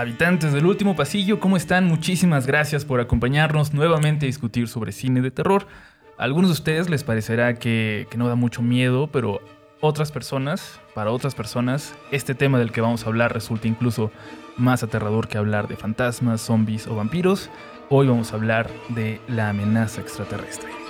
Habitantes del último pasillo, ¿cómo están? Muchísimas gracias por acompañarnos nuevamente a discutir sobre cine de terror. A algunos de ustedes les parecerá que, no da mucho miedo, pero otras personas, para otras personas, este tema del que vamos a hablar resulta incluso más aterrador que hablar de fantasmas, zombies o vampiros. Hoy vamos a hablar de la amenaza extraterrestre.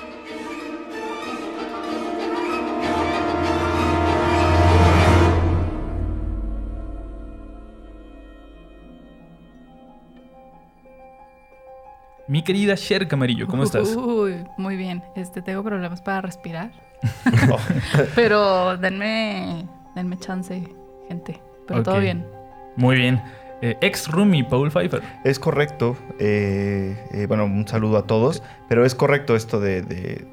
Mi querida Cher Camarillo, ¿cómo estás? Uy, muy bien. Este, tengo problemas para respirar. Pero denme, denme chance, gente. Pero todo bien. Muy bien. Eh, ex roomie Paul Pfeiffer. Es correcto. eh, eh, bueno, un saludo a todos. Pero es correcto esto de, de-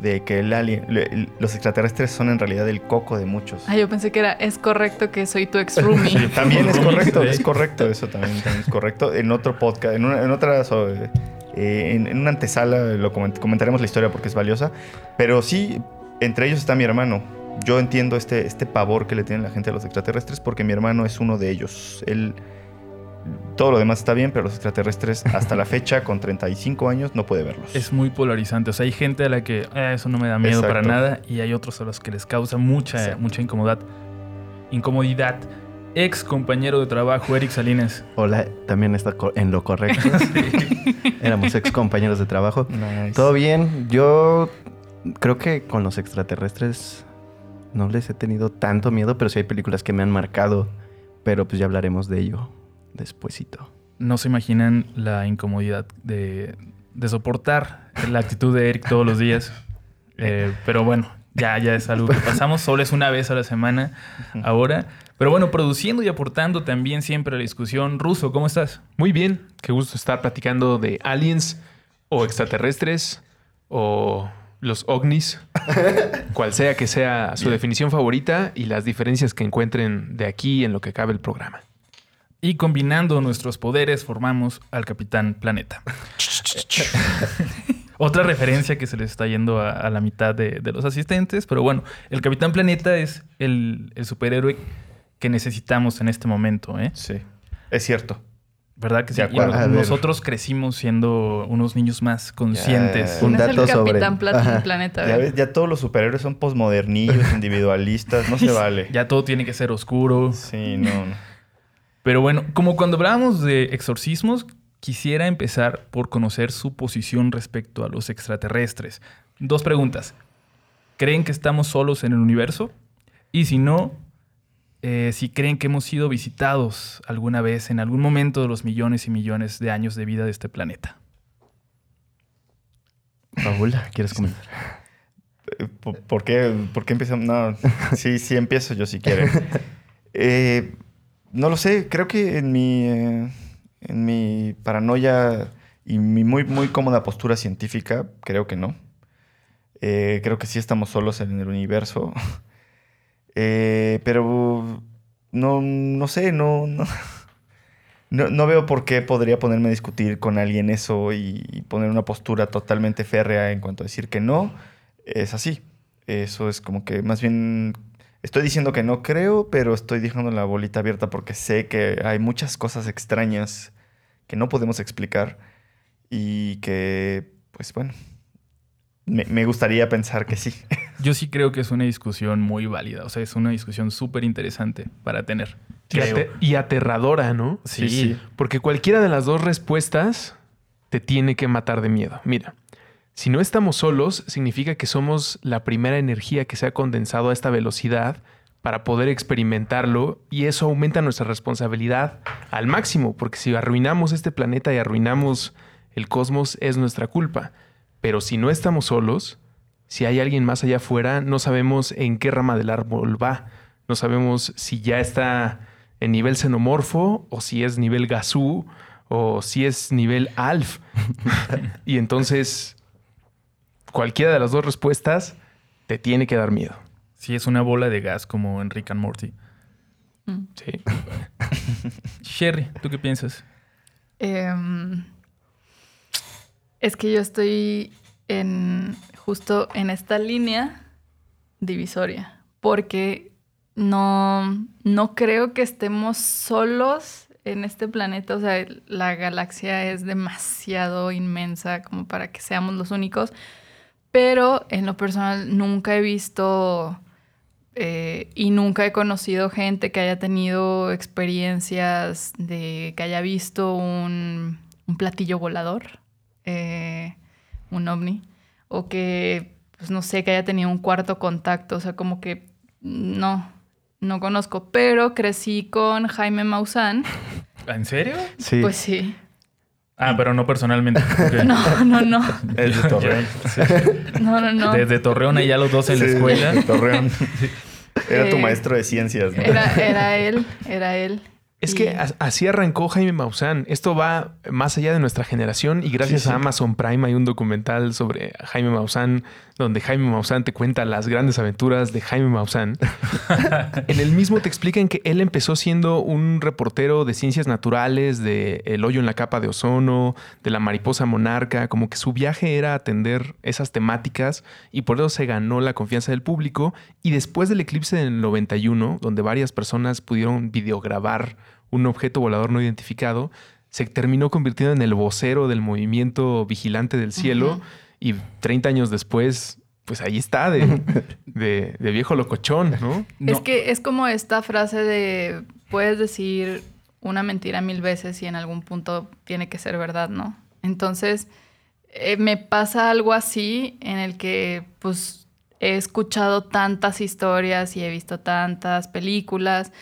de que el alien, le- los extraterrestres son en realidad el coco de muchos. Ah, yo pensé que era, es correcto que soy tu ex roomie. También es correcto, es correcto, eso también, también es correcto. En otro podcast, en, una, en otra, eh, en, en una antesala lo coment- comentaremos la historia porque es valiosa. Pero sí, entre ellos está mi hermano. Yo entiendo este, este pavor que le tiene la gente a los extraterrestres porque mi hermano es uno de ellos. Él, todo lo demás está bien, pero los extraterrestres hasta la fecha, con 35 años, no puede verlos. Es muy polarizante. O sea, hay gente a la que "Eh, eso no me da miedo para Exacto. nada y hay otros a los que les causa mucha, Exacto. mucha incomodidad. Incomodidad. Ex compañero de trabajo, Eric Salinas. Hola, también está en lo correcto. Éramos ex compañeros de trabajo. Nice. Todo bien. Yo creo que con los extraterrestres no les he tenido tanto miedo, pero sí hay películas que me han marcado. Pero pues ya hablaremos de ello despuesito. No se imaginan la incomodidad de, de soportar la actitud de Eric todos los días. Eh, pero bueno, ya, ya es algo que pasamos. Solo es una vez a la semana ahora. Pero bueno, produciendo y aportando también siempre a la discusión. Ruso, ¿cómo estás? Muy bien, qué gusto estar platicando de aliens o extraterrestres o los ovnis, cual sea que sea su definición favorita y las diferencias que encuentren de aquí en lo que cabe el programa. Y combinando nuestros poderes formamos al Capitán Planeta. Otra referencia que se les está yendo a, a la mitad de, de los asistentes, pero bueno, el Capitán Planeta es el, el superhéroe que necesitamos en este momento, ¿eh? Sí, es cierto. ¿Verdad que sí? Y nosotros crecimos siendo unos niños más conscientes. Ya. Un ¿Quién es el dato sobre- capitán Plat- planeta? Ya ya todos los superhéroes son posmodernillos, individualistas, no se vale. Ya todo tiene que ser oscuro. Sí, no, no. Pero bueno, como cuando hablábamos de exorcismos, quisiera empezar por conocer su posición respecto a los extraterrestres. Dos preguntas. ¿Creen que estamos solos en el universo? Y si no, eh, si creen que hemos sido visitados alguna vez en algún momento de los millones y millones de años de vida de este planeta. Raúl, ¿quieres comenzar? Eh, ¿Por, por qué, por qué empezamos? No, sí, sí empiezo yo si quieren. Eh, no lo sé, creo que en mi, eh, en mi paranoia y mi muy, muy cómoda postura científica, creo que no. Eh, creo que sí estamos solos en el universo. Eh, pero no, no sé, no, no, no, veo por qué podría ponerme a discutir con alguien eso y poner una postura totalmente férrea en cuanto a decir que no. Es así. Eso es como que más bien estoy diciendo que no creo, pero estoy dejando la bolita abierta porque sé que hay muchas cosas extrañas que no podemos explicar y que, pues bueno, me, me gustaría pensar que sí. Yo sí creo que es una discusión muy válida. O sea, es una discusión súper interesante para tener. Y, creo. ate- y aterradora, ¿no? Sí, sí. Porque cualquiera de las dos respuestas te tiene que matar de miedo. Mira, si no estamos solos, significa que somos la primera energía que se ha condensado a esta velocidad para poder experimentarlo y eso aumenta nuestra responsabilidad al máximo, porque si arruinamos este planeta y arruinamos el cosmos es nuestra culpa. Pero si no estamos solos, si hay alguien más allá afuera, no sabemos en qué rama del árbol va. No sabemos si ya está en nivel xenomorfo o si es nivel gasú o si es nivel alf. y entonces, cualquiera de las dos respuestas te tiene que dar miedo. Sí, es una bola de gas como en Rick and Morty. Mm. Sí. Sherry, ¿tú qué piensas? Em, es que yo estoy en justo en esta línea divisoria, porque no, no creo que estemos solos en este planeta, o sea, la galaxia es demasiado inmensa como para que seamos los únicos, pero en lo personal nunca he visto eh, y nunca he conocido gente que haya tenido experiencias de que haya visto un, un platillo volador, eh, un ovni, o que, pues no sé, que haya tenido un cuarto contacto, o sea, como que no, no conozco, pero crecí con Jaime Maussan. ¿En serio? Sí. Pues sí. Ah, pero no personalmente. No, no, no. Es de Torreón. No, no, no. Desde Torreón allá los dos en la escuela. de Torreón. Era tu Eh, maestro de ciencias, ¿no? Era, era él, era él. Es Y- que as- así arrancó Jaime Maussan. Esto va más allá de nuestra generación y gracias Sí, sí. a Amazon Prime hay un documental sobre Jaime Maussan donde Jaime Maussan te cuenta las grandes aventuras de Jaime Maussan. en el mismo te explican que él empezó siendo un reportero de ciencias naturales, de el hoyo en la capa de ozono, de la mariposa monarca, como que su viaje era atender esas temáticas y por eso se ganó la confianza del público y después del eclipse del 91, donde varias personas pudieron videograbar un objeto volador no identificado, se terminó convirtiendo en el vocero del movimiento vigilante del cielo. Y 30 años después, pues ahí está, de, de- de viejo locochón, ¿no? No. Es que es como esta frase de puedes decir una mentira mil veces y en algún punto tiene que ser verdad, ¿no? Entonces, eh, me pasa algo así en el que pues he escuchado tantas historias y he visto tantas películas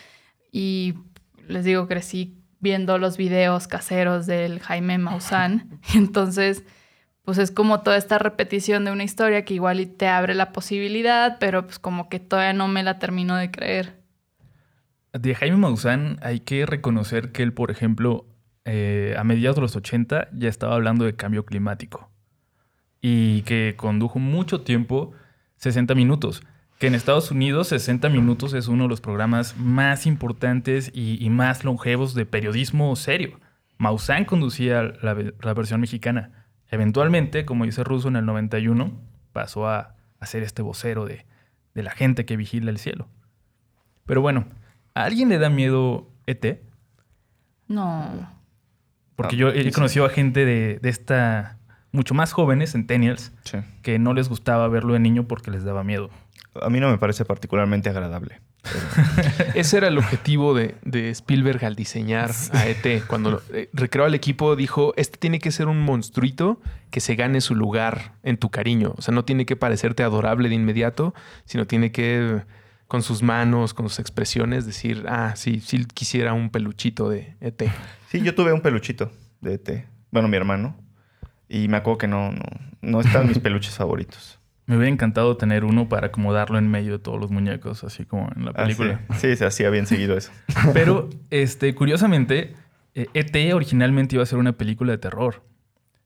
y les digo, crecí viendo los videos caseros del Jaime Maussan. Y entonces, pues es como toda esta repetición de una historia que igual te abre la posibilidad, pero pues como que todavía no me la termino de creer. De Jaime Maussan hay que reconocer que él, por ejemplo, eh, a mediados de los 80 ya estaba hablando de cambio climático y que condujo mucho tiempo 60 minutos. Que en Estados Unidos 60 minutos es uno de los programas más importantes y, y más longevos de periodismo serio. Maussan conducía la, la versión mexicana. Eventualmente, como dice Russo en el 91, pasó a, a ser este vocero de, de la gente que vigila el cielo. Pero bueno, ¿a alguien le da miedo ET? No. Porque Ah, yo he sí. conocido a gente de, de esta, mucho más jóvenes, centennials, Sí. que no les gustaba verlo de niño porque les daba miedo. A mí no me parece particularmente agradable. Ese era el objetivo de, de Spielberg al diseñar a ET. Cuando lo- eh, recreó al equipo, dijo: Este tiene que ser un monstruito que se gane su lugar en tu cariño. O sea, no tiene que parecerte adorable de inmediato, sino tiene que, con sus manos, con sus expresiones, decir: Ah, sí, sí quisiera un peluchito de ET. Sí, yo tuve un peluchito de ET. Bueno, mi hermano. Y me acuerdo que no, no, no están mis peluches favoritos. Me hubiera encantado tener uno para acomodarlo en medio de todos los muñecos, así como en la Ah, película. sí. sí, se hacía bien seguido eso. Pero, este, curiosamente, eh, ET originalmente iba a ser una película de terror.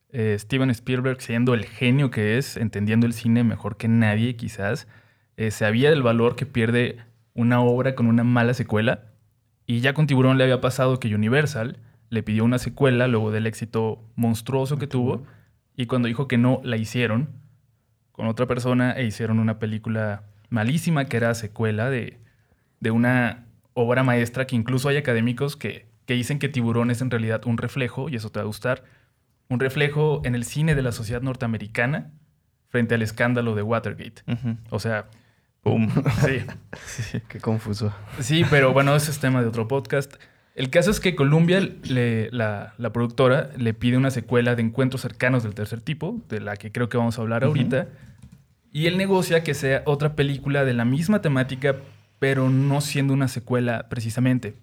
Eh, Steven Spielberg, siendo el genio que es, entendiendo el cine mejor que nadie, quizás, eh, sabía del valor que pierde una obra con una mala secuela. Y ya con Tiburón le había pasado que Universal le pidió una secuela luego del éxito monstruoso que tuvo. Y cuando dijo que no, la hicieron con otra persona e hicieron una película malísima que era secuela de, de una obra maestra que incluso hay académicos que, que dicen que Tiburón es en realidad un reflejo, y eso te va a gustar, un reflejo en el cine de la sociedad norteamericana frente al escándalo de Watergate. O sea, Pum. sí. sí. Qué confuso. Sí, pero bueno, ese es tema de otro podcast. El caso es que Columbia, le- la, la productora, le pide una secuela de Encuentros cercanos del tercer tipo, de la que creo que vamos a hablar ahorita. Y él negocia que sea otra película de la misma temática, pero no siendo una secuela precisamente.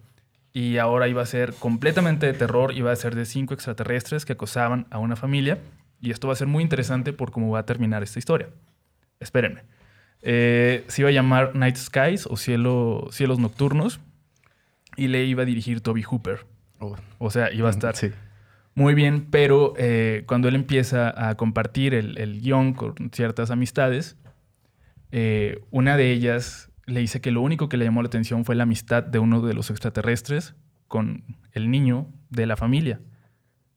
Y ahora iba a ser completamente de terror, iba a ser de cinco extraterrestres que acosaban a una familia. Y esto va a ser muy interesante por cómo va a terminar esta historia. Espérenme. Eh, se iba a llamar Night Skies o Cielo, Cielos Nocturnos y le iba a dirigir Toby Hooper. Oh, O sea, iba a estar Sí. Muy bien, pero eh, cuando él empieza a compartir el, el guion con ciertas amistades, eh, una de ellas le dice que lo único que le llamó la atención fue la amistad de uno de los extraterrestres con el niño de la familia.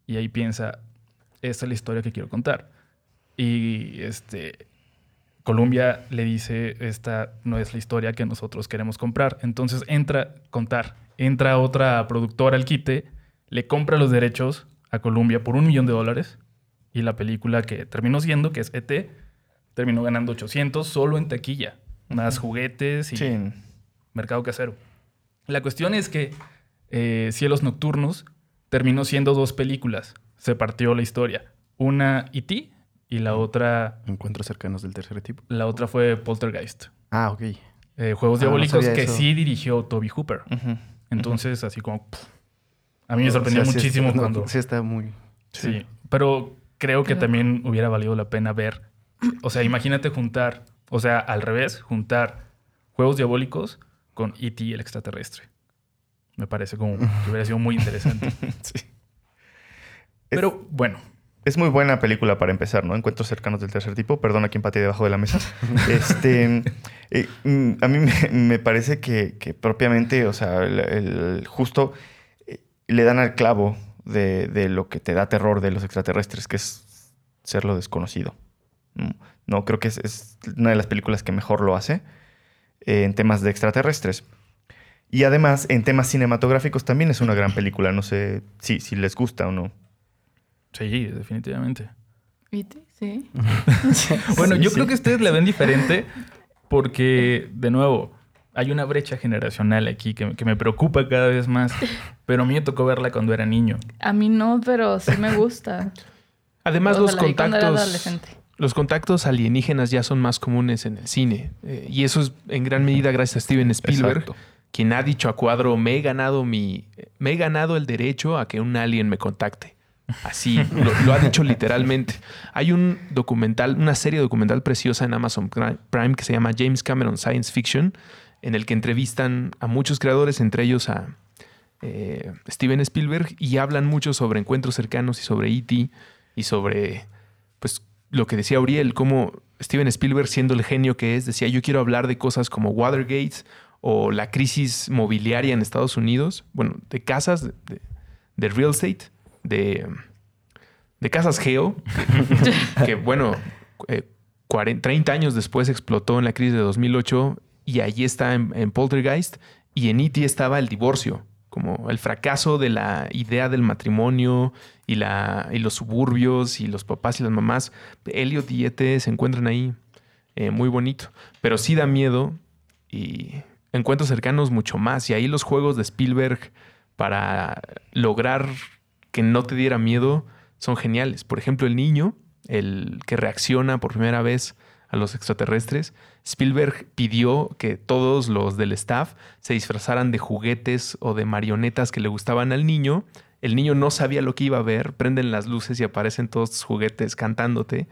Y ahí piensa, esta es la historia que quiero contar. Y este, Columbia le dice, esta no es la historia que nosotros queremos comprar. Entonces entra, contar, entra otra productora al quite le compra los derechos a Columbia por un millón de dólares y la película que terminó siendo, que es ET, terminó ganando 800 solo en taquilla, más juguetes y Sí. mercado casero. La cuestión es que eh, Cielos Nocturnos terminó siendo dos películas. Se partió la historia. Una E.T. y la otra, Encuentros cercanos del tercer tipo. la otra fue Poltergeist. Ah, ok. Eh, Juegos Ah, Diabólicos que eso. sí dirigió Toby Hooper. Entonces, así como... pff, a mí me sorprendió O sea, sí muchísimo no, cuando... Sí, está muy. Sí, pero creo que también hubiera valido la pena ver. O sea, imagínate juntar, o sea, al revés, juntar Juegos Diabólicos con E.T. el extraterrestre. Me parece como que hubiera sido muy interesante. Sí. Pero bueno, Es muy buena película para empezar, ¿no? Encuentros cercanos del tercer tipo. Perdona quien patee debajo de la mesa. este, eh, mm, a mí me, me parece que, que propiamente, o sea, el, el- justo le dan al clavo de, de lo que te da terror de los extraterrestres, que es ser lo desconocido. No, creo que es, es una de las películas que mejor lo hace eh, en temas de extraterrestres. Y además, en temas cinematográficos también es una gran película. No sé si, si les gusta o no. sí, definitivamente. ¿Viste? Sí. Bueno, Sí, yo sí. creo que ustedes la ven diferente porque, de nuevo, hay una brecha generacional aquí que, que me preocupa cada vez más. Pero a mí me tocó verla cuando era niño. A mí no, pero sí me gusta. Además, los contactos. Los contactos alienígenas ya son más comunes en el cine. Eh, y eso es en gran medida gracias a Steven Spielberg, Exacto. quien ha dicho a cuadro, me he ganado mi. me he ganado el derecho a que un alien me contacte. Así, lo, lo ha dicho literalmente. Hay un documental, una serie documental preciosa en Amazon Prime que se llama James Cameron Science Fiction, en el que entrevistan a muchos creadores, entre ellos a eh, Steven Spielberg, y hablan mucho sobre encuentros cercanos y sobre E.T. y sobre, pues, lo que decía Uriel, cómo Steven Spielberg, siendo el genio que es, decía, yo quiero hablar de cosas como Watergate o la crisis mobiliaria en Estados Unidos, bueno, de casas, de, de- real estate, de, de casas geo, que, bueno, eh, 40 30 años después explotó en la crisis de 2008 y allí está en, en Poltergeist y en E.T. estaba el divorcio, como el fracaso de la idea del matrimonio y, la, y los suburbios y los papás y las mamás. Elliot y E.T. se encuentran ahí, eh, muy bonito, pero sí da miedo y encuentros cercanos mucho más. Y ahí los juegos de Spielberg para lograr que no te diera miedo son geniales. Por ejemplo, el niño, el que reacciona por primera vez a los extraterrestres, Spielberg pidió que todos los del staff se disfrazaran de juguetes o de marionetas que le gustaban al niño. El niño no sabía lo que iba a ver, prenden las luces y aparecen todos tus juguetes cantándote.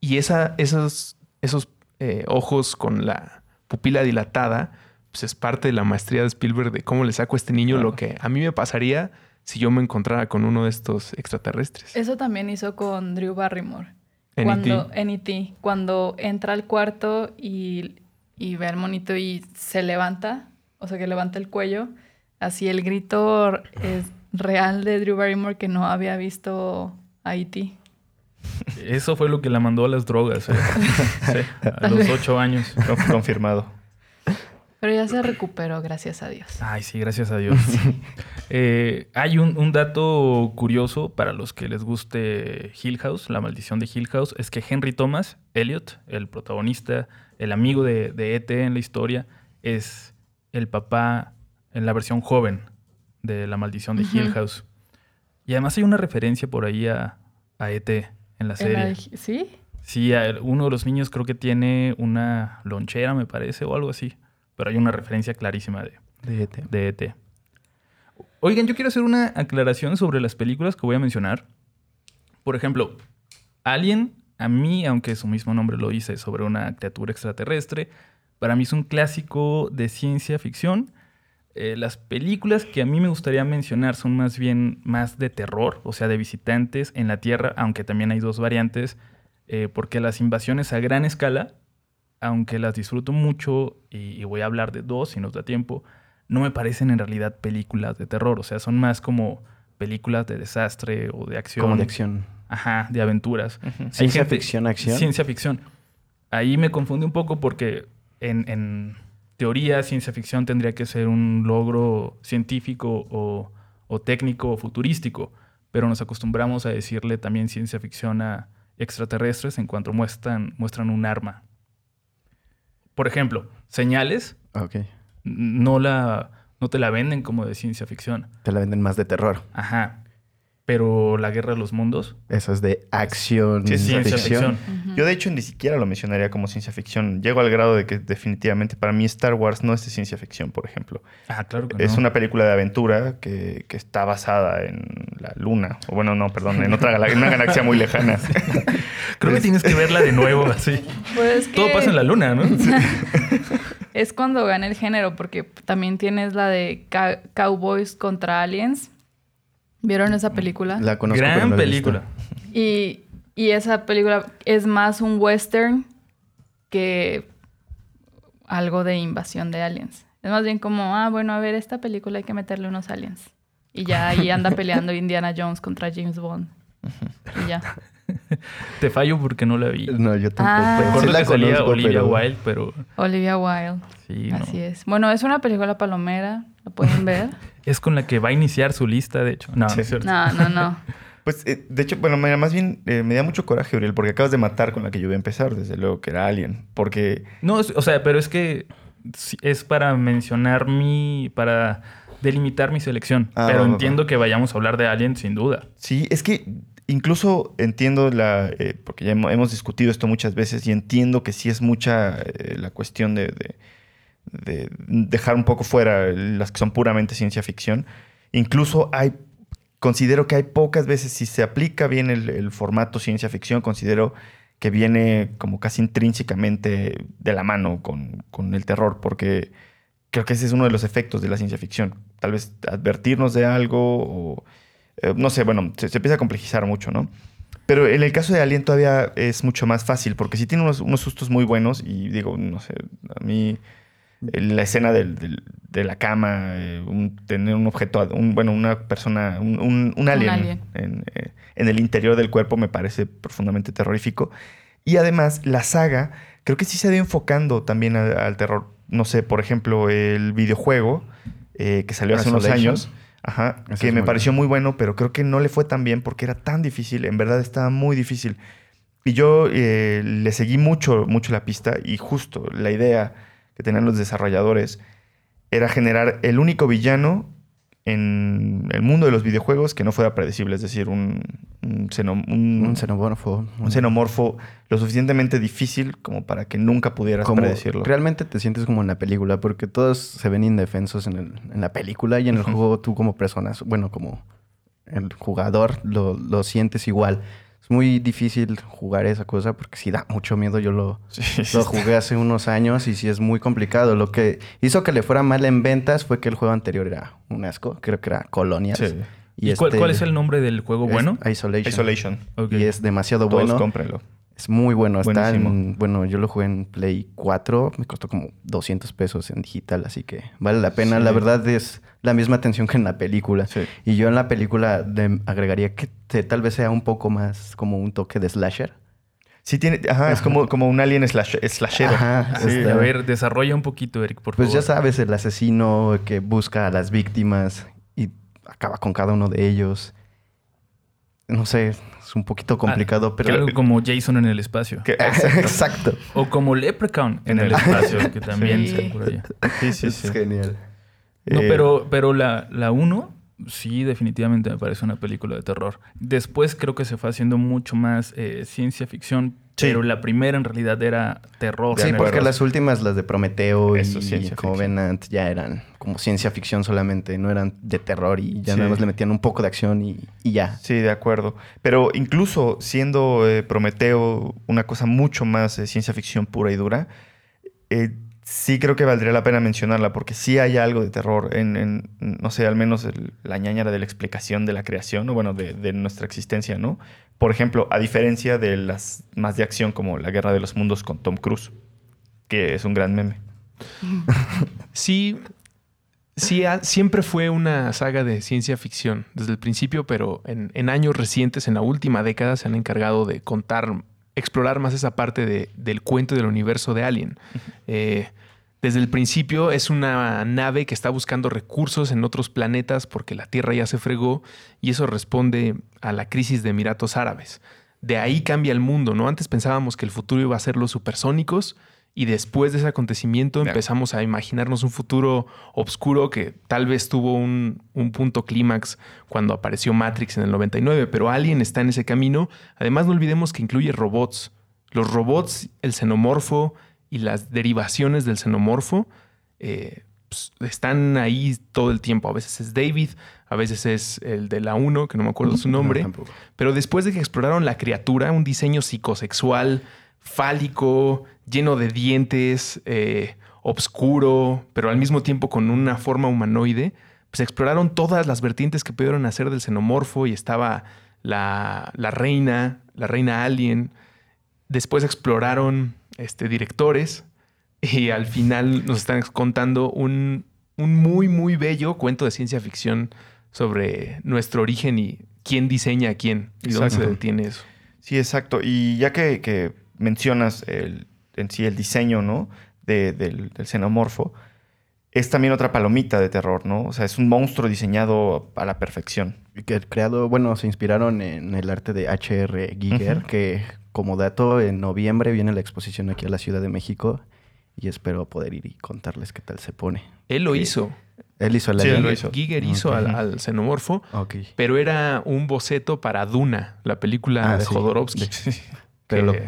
Y esa, esos, esos eh, ojos con la pupila dilatada, pues es parte de la maestría de Spielberg de cómo le saco a este niño Claro. lo que a mí me pasaría si yo me encontrara con uno de estos extraterrestres. Eso también hizo con Drew Barrymore. En cuando, E.T.. en E.T., cuando entra al cuarto y, y ve al monito y se levanta, o sea que levanta el cuello, así el grito es real de Drew Barrymore que no había visto a E E.T. Eso fue lo que la mandó a las drogas. ¿eh? Sí, a los ocho años. Conf- Confirmado. Pero ya se recuperó, gracias a Dios. Ay, sí, gracias a Dios. Eh, hay un, un dato curioso para los que les guste Hill House, la maldición de Hill House, es que Henry Thomas Elliot, el protagonista, el amigo de, de ET en la historia, es el papá en la versión joven de la maldición de Hill. House. Y además hay una referencia por ahí a, a ET en la serie. ¿Sí? Sí, uno de los niños creo que tiene una lonchera, me parece, o algo así. Pero hay una referencia clarísima de, De ET. de ET. Oigan, yo quiero hacer una aclaración sobre las películas que voy a mencionar. Por ejemplo, Alien, a mí, aunque su mismo nombre lo dice sobre una criatura extraterrestre, para mí es un clásico de ciencia ficción. Eh, las películas que a mí me gustaría mencionar son más bien más de terror, o sea, de visitantes en la Tierra, aunque también hay dos variantes, eh, porque las invasiones a gran escala, aunque las disfruto mucho y, y voy a hablar de dos si nos da tiempo, no me parecen en realidad películas de terror, o sea, son más como películas de desastre o de acción. Como de acción. Ajá, de aventuras. Ciencia gente- ficción, acción. Ciencia ficción. Ahí me confunde un poco porque en, en teoría ciencia ficción tendría que ser un logro científico o, o técnico o futurístico, pero nos acostumbramos a decirle también ciencia ficción a extraterrestres en cuanto muestran, muestran un arma. Por ejemplo, señales Ok. no, la, no te la venden como de ciencia ficción. Te la venden más de terror. Ajá. Pero la guerra de los mundos Eso es de acción. Sí, ciencia ficción. ficción. Yo de hecho ni siquiera lo mencionaría como ciencia ficción. Llego al grado de que definitivamente para mí Star Wars no es de ciencia ficción, por ejemplo. Ah, claro que Es no. una película de aventura que, que está basada en la luna. O bueno, no, perdón, en otra en una galaxia muy lejana. Creo que tienes que verla de nuevo así. Pues Todo pasa en la luna, ¿no? Es cuando gana el género, porque también tienes la de Ca- Cowboys contra Aliens. ¿Vieron esa película? La conozco, pero Gran no la he visto. película. Y, y esa película es más un western que algo de invasión de aliens. Es más bien como, ah, bueno, a ver, esta película hay que meterle unos aliens. Y ya ahí anda peleando Indiana Jones contra James Bond. Y ya. Te fallo porque no la vi. No, yo tampoco. Ah. Sí la que salía conozco, Olivia pero- Wilde, pero Olivia Wilde. sí, no. Así es. Bueno, es una película palomera. ¿La pueden ver? Es con la que va a iniciar su lista, de hecho. No, Sí. no es cierto. No, no, no. Pues, eh, de hecho, bueno, mira, más bien eh, me da mucho coraje, Uriel, porque acabas de matar con la que yo iba a empezar, desde luego, que era Alien. Porque No, es- o sea, pero es que es para mencionar mi. para delimitar mi selección. Ah, pero entiendo que vayamos a hablar de Alien sin duda. Sí, es que incluso entiendo la. eh, porque ya hemo- hemos discutido esto muchas veces y entiendo que sí es mucha eh, la cuestión de, de- de dejar un poco fuera las que son puramente ciencia ficción. Incluso hay. Considero que hay pocas veces, si se aplica bien el, formato ciencia ficción, considero que viene como casi intrínsecamente de la mano con, con el terror, porque creo que ese es uno de los efectos de la ciencia ficción. Tal vez advertirnos de algo o eh, no sé, bueno, se, se empieza a complejizar mucho, ¿no? Pero en el caso de Alien todavía es mucho más fácil, porque sí tiene unos, unos sustos muy buenos y digo, no sé, a mí la escena del- del- de la cama, eh, un- tener un objeto, un, bueno, una persona, un, un- un alien, alien. En, eh, en el interior del cuerpo me parece profundamente terrorífico. Y además, la saga creo que sí se ha ido enfocando también a- al terror. No sé, por ejemplo, el videojuego eh, que salió hace unos años. Ajá, que me muy pareció muy bueno, pero creo que no le fue tan bien porque era tan difícil. En verdad estaba muy difícil. Y yo eh, le seguí mucho, mucho la pista y justo la idea que tenían los desarrolladores era generar el único villano en el mundo de los videojuegos que no fuera predecible, es decir, un, un, xeno- un- Un xenomorfo. un xenomorfo lo suficientemente difícil como para que nunca pudieras como predecirlo. realmente te sientes como en la película porque todos se ven indefensos en, el- en la película y en el juego tú como personas, bueno, como el jugador lo, lo sientes igual. Es muy difícil jugar esa cosa porque sí da mucho miedo. Yo lo, Sí, sí, lo jugué hace unos años y sí es muy complicado. Lo que hizo que le fuera mal en ventas fue que el juego anterior era un asco. Creo que era Colonias. Sí. ¿Y, cuál, este cuál es el nombre del juego bueno? Isolation. Isolation. Ok. Y es demasiado Todos bueno. cómprenlo. Es muy bueno. Está en- bueno, yo lo jugué en Play 4. Me costó como 200 pesos en digital, así que vale la pena. Sí. La verdad es la misma atención que en la película. Sí. Y yo en la película agregaría que te- tal vez sea un poco más como un toque de slasher. Sí, tiene, ajá, es como, como un alien slash, slashero. Ajá, Sí. A ver, desarrolla un poquito, Eric, por Pues favor. ya sabes, el asesino que busca a las víctimas y acaba con cada uno de ellos. No sé, es un poquito complicado, Que pero... Algo como Jason en el espacio. Que- exacto. Exacto. O como Leprechaun en En el el- espacio, que también Sí. por allá. Sí, sí, Es sí. genial. No, Eh, pero, pero la, la 1 sí definitivamente me parece una película de terror. Después creo que se fue haciendo mucho más eh, ciencia ficción, Sí. pero la primera en realidad era terror. Sí, porque las últimas, las de Prometeo Eso, y ficción. Covenant, ya eran como ciencia ficción solamente, no eran de terror y ya Sí. nada más le metían un poco de acción y, y ya. Sí, de acuerdo. Pero incluso siendo eh, Prometeo una cosa mucho más eh, ciencia ficción pura y dura, eh, sí creo que valdría la pena mencionarla porque sí hay algo de terror en, no sé, al menos la ñañara de la explicación de la creación, o bueno, de, nuestra existencia, ¿no? Por ejemplo, a diferencia de las más de acción como La Guerra de los Mundos con Tom Cruise, que es un gran meme. Sí, sí, siempre fue una saga de ciencia ficción desde el principio, pero en años recientes, en la última década, se han encargado de contar, explorar más esa parte de- del cuento del universo de Alien. Eh, Desde el principio es una nave que está buscando recursos en otros planetas porque la Tierra ya se fregó y eso responde a la crisis de Emiratos Árabes. De ahí cambia el mundo, ¿no? Antes pensábamos que el futuro iba a ser los supersónicos y después de ese acontecimiento empezamos a imaginarnos un futuro oscuro que tal vez tuvo un, un punto clímax cuando apareció Matrix en el 99, pero Alien está en ese camino. Además no olvidemos que incluye robots. Los robots, el xenomorfo y las derivaciones del xenomorfo eh, pues, están ahí todo el tiempo. A veces es David, a veces es el de la 1, que no me acuerdo su nombre. No. Pero después de que exploraron la criatura, un diseño psicosexual, fálico, lleno de dientes, eh, obscuro, pero al mismo tiempo con una forma humanoide, pues exploraron todas las vertientes que pudieron hacer del xenomorfo y estaba la, la reina, la reina alien. Después exploraron este, directores y al final nos están contando un, un muy, muy bello cuento de ciencia ficción sobre nuestro origen y quién diseña a quién y dónde se detiene eso. Sí, exacto. Y ya que, que mencionas el, en sí el diseño, ¿no? De- del, del xenomorfo, es también otra palomita de terror, ¿no? O sea, es un monstruo diseñado a la perfección. Y que el creado, bueno, se inspiraron en el arte de H.R. Giger, que como dato, en noviembre viene la exposición aquí a la Ciudad de México y espero poder ir y contarles qué tal se pone. Él lo Sí. hizo. Él hizo la Sí, él lo línea. hizo. Giger hizo al, al xenomorfo, pero era un boceto para Duna, la película Ah, de sí. Jodorowsky. Pero que- lo-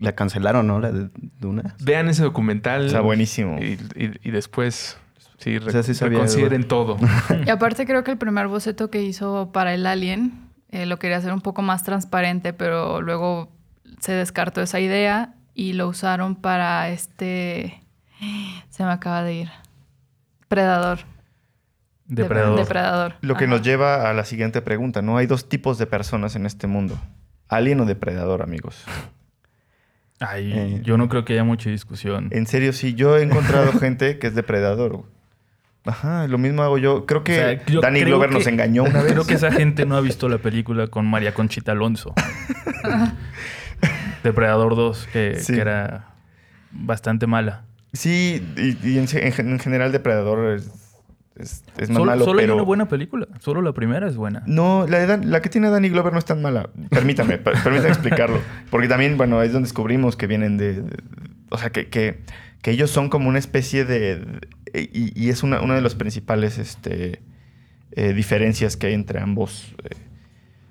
la cancelaron, ¿no? La de Duna. Vean ese documental. Está buenísimo. Y, y- y después, sí, O sea, sí re- sabía reconsideren todo. Y aparte creo que el primer boceto que hizo para el Alien eh, lo quería hacer un poco más transparente, pero luego se descartó esa idea y lo usaron para este... Se me acaba de ir. Predador. Depredador. Depredador. Lo que Ajá. nos lleva a la siguiente pregunta, ¿no? Hay dos tipos de personas en este mundo. Alien o depredador, amigos. Ay, Eh. yo no creo que haya mucha discusión. En serio, sí. Yo he encontrado gente que es depredador. güey. Ajá, lo mismo hago yo. Creo que O sea, yo Danny creo Glover que- nos engañó una vez. Creo que esa gente no ha visto la película con María Conchita Alonso. Depredador 2, que, Sí. que era bastante mala. Sí, y, y en, en general depredador es, es, es más Solo, malo, solo pero... hay una buena película. Solo la primera es buena. No, la, de Dan- la que tiene Danny Glover no es tan mala. Permítame, per- permítame explicarlo. Porque también, bueno, es donde descubrimos que vienen de... de- o sea, que, que, que ellos son como una especie de... de- y, y es una, una de las principales este, eh, diferencias que hay entre ambos eh,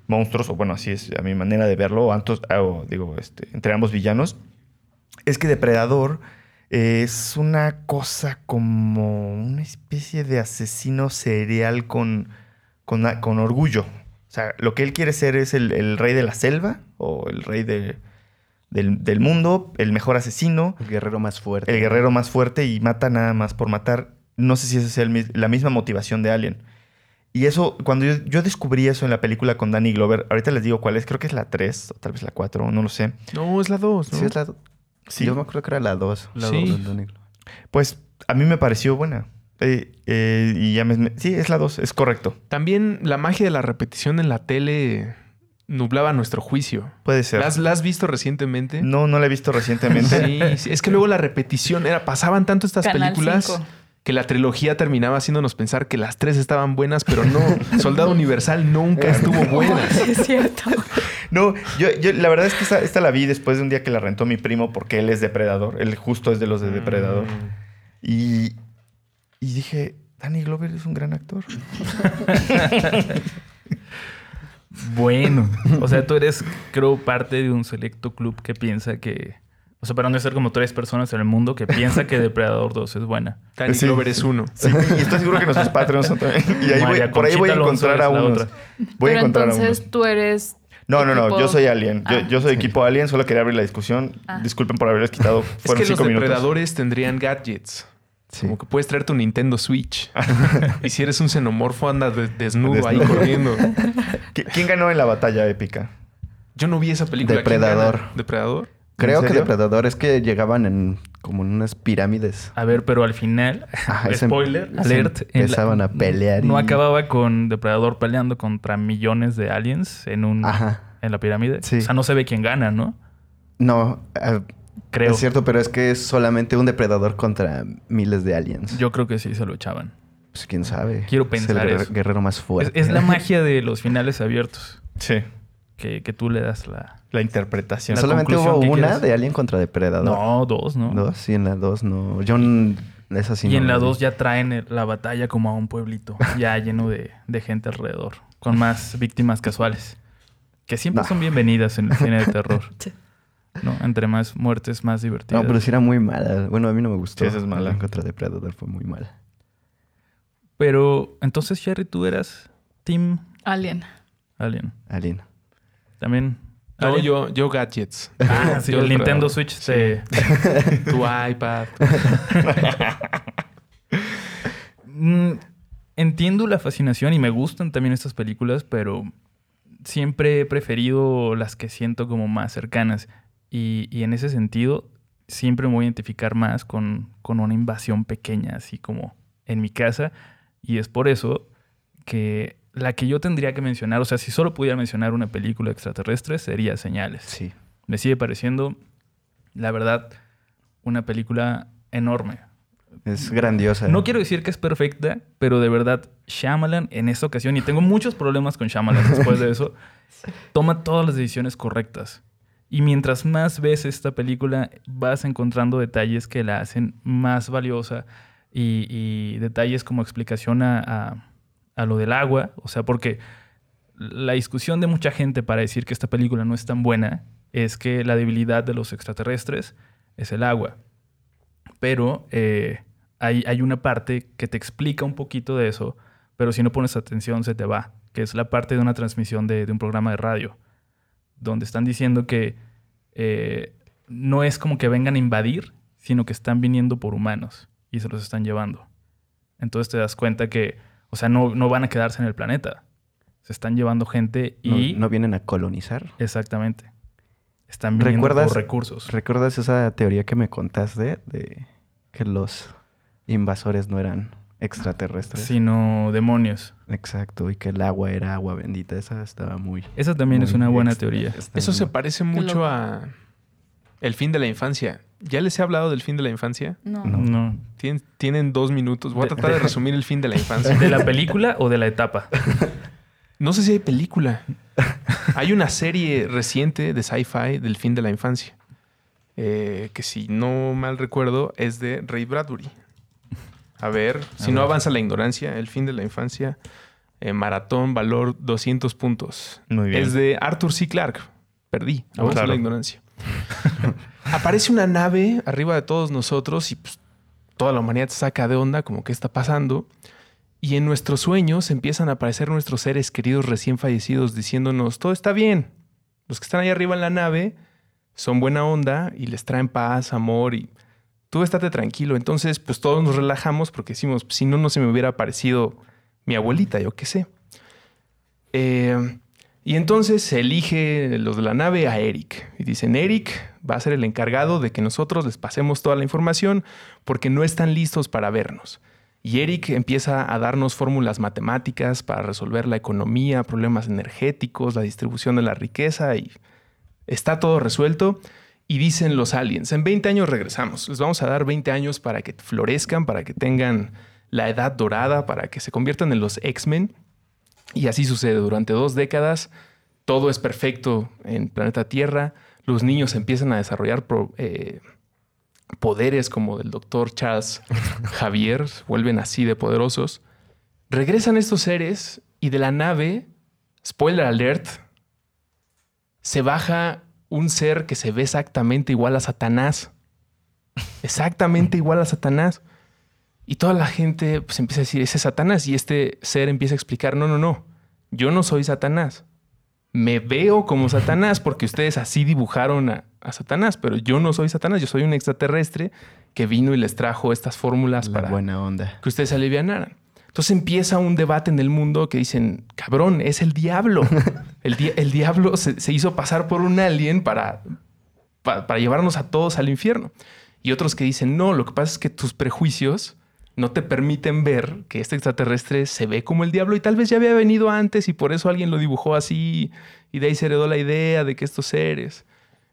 monstruos, o bueno, así es a mi manera de verlo, o, antos- ah, o digo, este, entre ambos villanos, es que Depredador es una cosa como una especie de asesino serial con, con, con orgullo. O sea, lo que él quiere ser es el, el rey de la selva o el rey de- del, del mundo, el mejor asesino, El guerrero más fuerte. el guerrero más fuerte y mata nada más por matar. No sé si esa es el la misma motivación de Alien. Y eso, cuando yo, yo descubrí eso en la película con Danny Glover, ahorita les digo cuál es, creo que es la 3 o tal vez la 4, no lo sé. No, es la 2, ¿no? Sí, es la... Sí. Yo me acuerdo que era la 2. La dos. Pues a mí me pareció buena. Eh, eh, y ya me, me- Sí, es la 2, es correcto. También la magia de la repetición en la tele nublaba nuestro juicio. Puede ser. ¿La has, la has visto recientemente? No, no la he visto recientemente. Sí, sí, es que luego la repetición era, pasaban tanto estas Canal películas 5. Que la trilogía terminaba haciéndonos pensar que las tres estaban buenas, pero no. Soldado Universal nunca estuvo buena. Es cierto. No, yo, yo la verdad es que esta, esta la vi después de un día que la rentó mi primo porque él es depredador. Él justo es de los de depredador. Mm. Y, y dije, Danny Glover es un gran actor. Bueno, o sea, tú eres, creo, parte de un selecto club que piensa que. O sea, para no ser como tres personas en el mundo que piensa que Depredador 2 es buena. Danny Sí. Glover es uno. Sí, y estoy seguro que nuestros Patreons son también. Y ahí voy- por ahí voy a encontrar a es unos. otra. Voy a Pero encontrar a entonces unos. tú eres... No, no, no, equipo- yo soy Alien. Yo, Ah. yo soy Sí. equipo Alien, solo quería abrir la discusión. Ah. Disculpen por haberles quitado. Es Fueron que los cinco minutos. depredadores tendrían gadgets. Sí. Como que puedes traer tu Nintendo Switch. y si eres un xenomorfo, anda de- desnudo, ahí Desnudo. corriendo. ¿Qui- ¿Quién ganó en la batalla épica? Yo no vi esa película. ¿Quién Depredador. ¿Depredador? Creo ¿En que depredadores que llegaban en como en unas pirámides. A ver, pero al final, Ajá, spoiler, se alert. la- empezaban a pelear y- No acababa con Depredador peleando contra millones de aliens en un Ajá. en la pirámide. Sí. O sea, no se ve quién gana, ¿no? No, eh, Creo. Es cierto, pero es que es solamente un depredador contra miles de aliens. Yo creo que sí se lo echaban. Pues quién sabe. Quiero Es pensar el guerre- eso. guerrero más Es, fuerte. es la magia de los finales abiertos. Sí. Que, que tú le das la. La interpretación. La Solamente hubo que una quieres. de Alien contra Depredador. No, dos, ¿no? Dos, sí, en la dos no. Yo n- esa sí y no en la vi. 2 ya traen la batalla como a un pueblito, ya lleno de, de gente alrededor, con más víctimas casuales. Que siempre No. son bienvenidas en el cine de terror. Sí. ¿no? Entre más muertes, más divertidas. No, pero sí era muy mala. Bueno, a mí no me gustó. Sí, esa es mala. Alien contra Depredador fue muy mala. Pero, entonces, Sherry, tú eras Team Alien. Alien. Alien. También. No, yo, yo gadgets. Ah, sí, Yo el Nintendo. Switch Sí. se. Tu iPad. Mm, entiendo la fascinación y me gustan también estas películas, pero siempre he preferido las que siento como más cercanas. Y, y en ese sentido, siempre me voy a identificar más con, con una invasión pequeña, así como en mi casa. Y es por eso que la que yo tendría que mencionar, o sea, si solo pudiera mencionar una película extraterrestre, sería Señales. Sí. Me sigue pareciendo, la verdad, una película enorme. Es grandiosa. No quiero decir que es perfecta, pero de verdad, Shyamalan en esta ocasión, y tengo muchos problemas con Shyamalan después de eso, toma todas las decisiones correctas. Y mientras más ves esta película, vas encontrando detalles que la hacen más valiosa y, y detalles como explicación a, a- a lo del agua. O sea, porque la discusión de mucha gente para decir que esta película no es tan buena es que la debilidad de los extraterrestres es el agua. Pero eh, hay, hay una parte que te explica un poquito de eso, pero si no pones atención se te va, que es la parte de una transmisión de, de un programa de radio, donde están diciendo que eh, no es como que vengan a invadir, sino que están viniendo por humanos y se los están llevando. Entonces te das cuenta que, o sea, no, no van a quedarse en el planeta. Se están llevando gente No, y... no vienen a colonizar. Exactamente. Están viniendo ¿Recuerdas- por recursos. ¿Recuerdas esa teoría que me contaste de que los invasores no eran extraterrestres? Sino demonios. Exacto, y que el agua era agua bendita. Esa estaba muy... Esa también es una buena extra- teoría. Eso se parece mucho a el fin de la infancia. ¿Ya les he hablado del fin de la infancia? No. No. No. Tien- tienen dos minutos. Voy a tratar de de- resumir el fin de la infancia. ¿De la película o de la etapa? No sé si hay película. Hay una serie reciente de sci-fi del fin de la infancia. eh, que si no mal recuerdo es de Ray Bradbury. A ver, si A no ver. avanza la ignorancia, el fin de la infancia, eh, maratón, valor 200 puntos. Muy bien. Es de Arthur C. Clarke. Perdí, avanzó claro. la ignorancia. Aparece una nave arriba de todos nosotros y pues, toda la humanidad saca de onda, como qué está pasando. Y en nuestros sueños empiezan a aparecer nuestros seres queridos recién fallecidos diciéndonos, todo está bien. Los que están ahí arriba en la nave son buena onda y les traen paz, amor y tú estate tranquilo. Entonces, pues todos nos relajamos porque decimos, si no, no se me hubiera aparecido mi abuelita, yo qué sé. Eh, y entonces se elige los de la nave a Eric. Y dicen, Eric va a ser el encargado de que nosotros les pasemos toda la información porque no están listos para vernos. Y Eric empieza a darnos fórmulas matemáticas para resolver la economía, problemas energéticos, la distribución de la riqueza y está todo resuelto. Y dicen los aliens, en 20 años regresamos. Les vamos a dar 20 años para que florezcan, para que tengan la edad dorada, para que se conviertan en los X-Men. Y así sucede. Durante dos décadas, todo es perfecto en planeta Tierra. Los niños empiezan a desarrollar pro- eh, poderes como del doctor Charles Javier, vuelven así de poderosos. Regresan estos seres y de la nave, spoiler alert, se baja un ser que se ve exactamente igual a Satanás. Exactamente igual a Satanás. Y toda la gente pues, empieza a decir, ese es Satanás. Y este ser empieza a explicar, no, no, no, yo no soy Satanás. Me veo como Satanás porque ustedes así dibujaron a, a Satanás, pero yo no soy Satanás, yo soy un extraterrestre que vino y les trajo estas fórmulas La para buena onda. que ustedes se alivianaran. Entonces empieza un debate en el mundo que dicen, cabrón, es el diablo. El, di- el diablo se, se hizo pasar por un alien para, pa- para llevarnos a todos al infierno. Y otros que dicen, no, lo que pasa es que tus prejuicios no te permiten ver que este extraterrestre se ve como el diablo y tal vez ya había venido antes y por eso alguien lo dibujó así y de ahí se heredó la idea de que estos seres.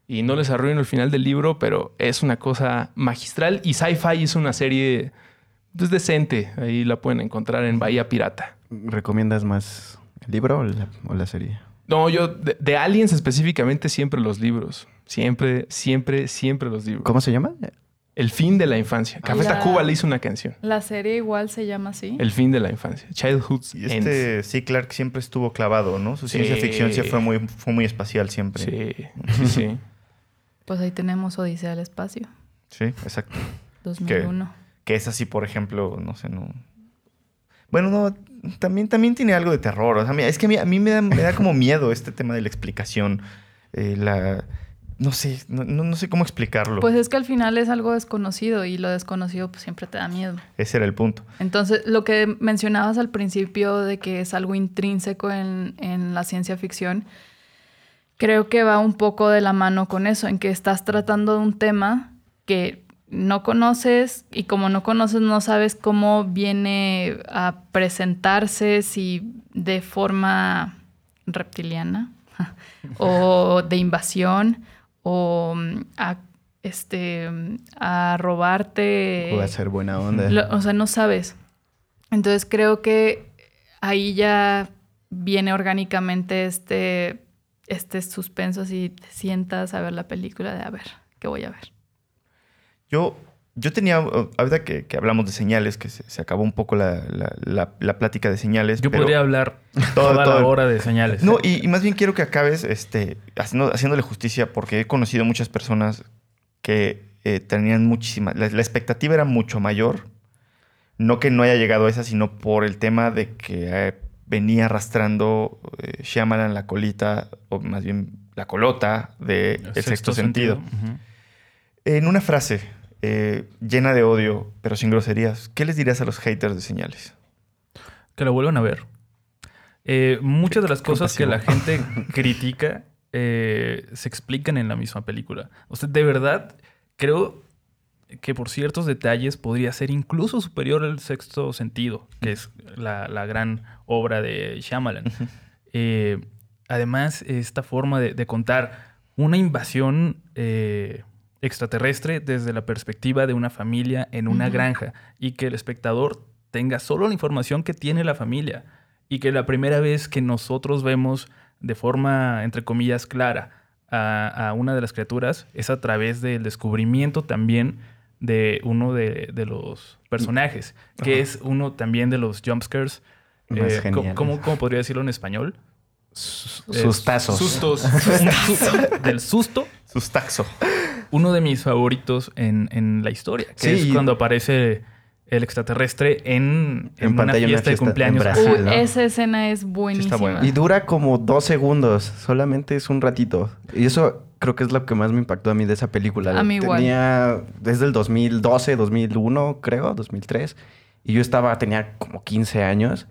Y no les arruino el final del libro, pero es una cosa magistral. Y Sci-Fi es una serie pues, decente. Ahí la pueden encontrar en Bahía Pirata. ¿Recomiendas más el libro o la, o la serie? No, yo de, de Aliens específicamente siempre los libros. Siempre, siempre, siempre los libros. ¿Cómo se llama? El fin de la infancia. Café La- Tacuba le hizo una canción. La serie igual se llama así. El fin de la infancia. Childhood's Y Ends. este, sí, Clark siempre estuvo clavado, ¿no? Su Sí. ciencia ficción sí fue muy, fue muy espacial siempre. Sí, sí, sí. Pues ahí tenemos Odisea del Espacio, Sí, exacto. 2001. Que es así, por ejemplo, no sé, no... Bueno, no, también, también tiene algo de terror. O sea, mira, es que a mí, a mí me, da, me da como miedo este tema de la explicación. Eh, la... No sé, no, no- sé cómo explicarlo. Pues es que al final es algo desconocido y lo desconocido pues siempre te da miedo. Ese era el punto. Entonces, lo que mencionabas al principio de que es algo intrínseco en, en la ciencia ficción, creo que va un poco de la mano con eso, en que estás tratando de un tema que no conoces y como no conoces no sabes cómo viene a presentarse, si de forma reptiliana o de invasión o mm, a, este, mm, a robarte. ¿O a ser buena onda? Lo- o sea, no sabes. Entonces creo que ahí ya viene orgánicamente este, este suspenso, así te sientas a ver la película de a ver, ¿qué voy a ver? Yo, yo tenía, uh, ahorita que, que hablamos de señales, que se, se acabó un poco la, la- la- la plática de señales. Yo podría hablar toda la el- hora de señales. No, y, y más bien quiero que acabes este, haciendo, haciéndole justicia porque he conocido muchas personas que eh, tenían muchísimas... La, expectativa era mucho mayor. No que no haya llegado a esa, sino por el tema de que eh, venía arrastrando eh, Shyamalan la colita, o más bien la colota de El Sexto, Sentido. En una frase eh, llena de odio, pero sin groserías, ¿qué les dirías a los haters de señales? Que lo vuelvan a ver. Eh, muchas de las Qué cosas que la gente critica eh, se explican en la misma película. O sea, de verdad, creo que por ciertos detalles podría ser incluso superior al sexto sentido, que es la, la gran obra de Shyamalan. Eh, además, esta forma de, de contar una invasión eh, extraterrestre desde la perspectiva de una familia en una granja y que el espectador tenga solo la información que tiene la familia y que la primera vez que nosotros vemos de forma, entre comillas, clara a, a una de las criaturas es a través del descubrimiento también de uno de, de los personajes, que es uno también de los jumpscares. Eh, ¿cómo-. ¿cómo, podría decirlo en español? Sustazos. Sustos. Del susto Sustaxo. Uno de mis favoritos en, en la historia, que Sí, es cuando aparece el extraterrestre en, en En una pantalla, fiesta, una de fiesta cumpleaños. en Brasil. ¿no? esa escena es buenísima. buena. Y dura como dos segundos, solamente es un ratito. Y eso creo que es lo que más me impactó a mí de esa película. A mí igual. Tenía desde el 2012, 2001, creo, 2003. Y yo estaba, tenía como 15 años.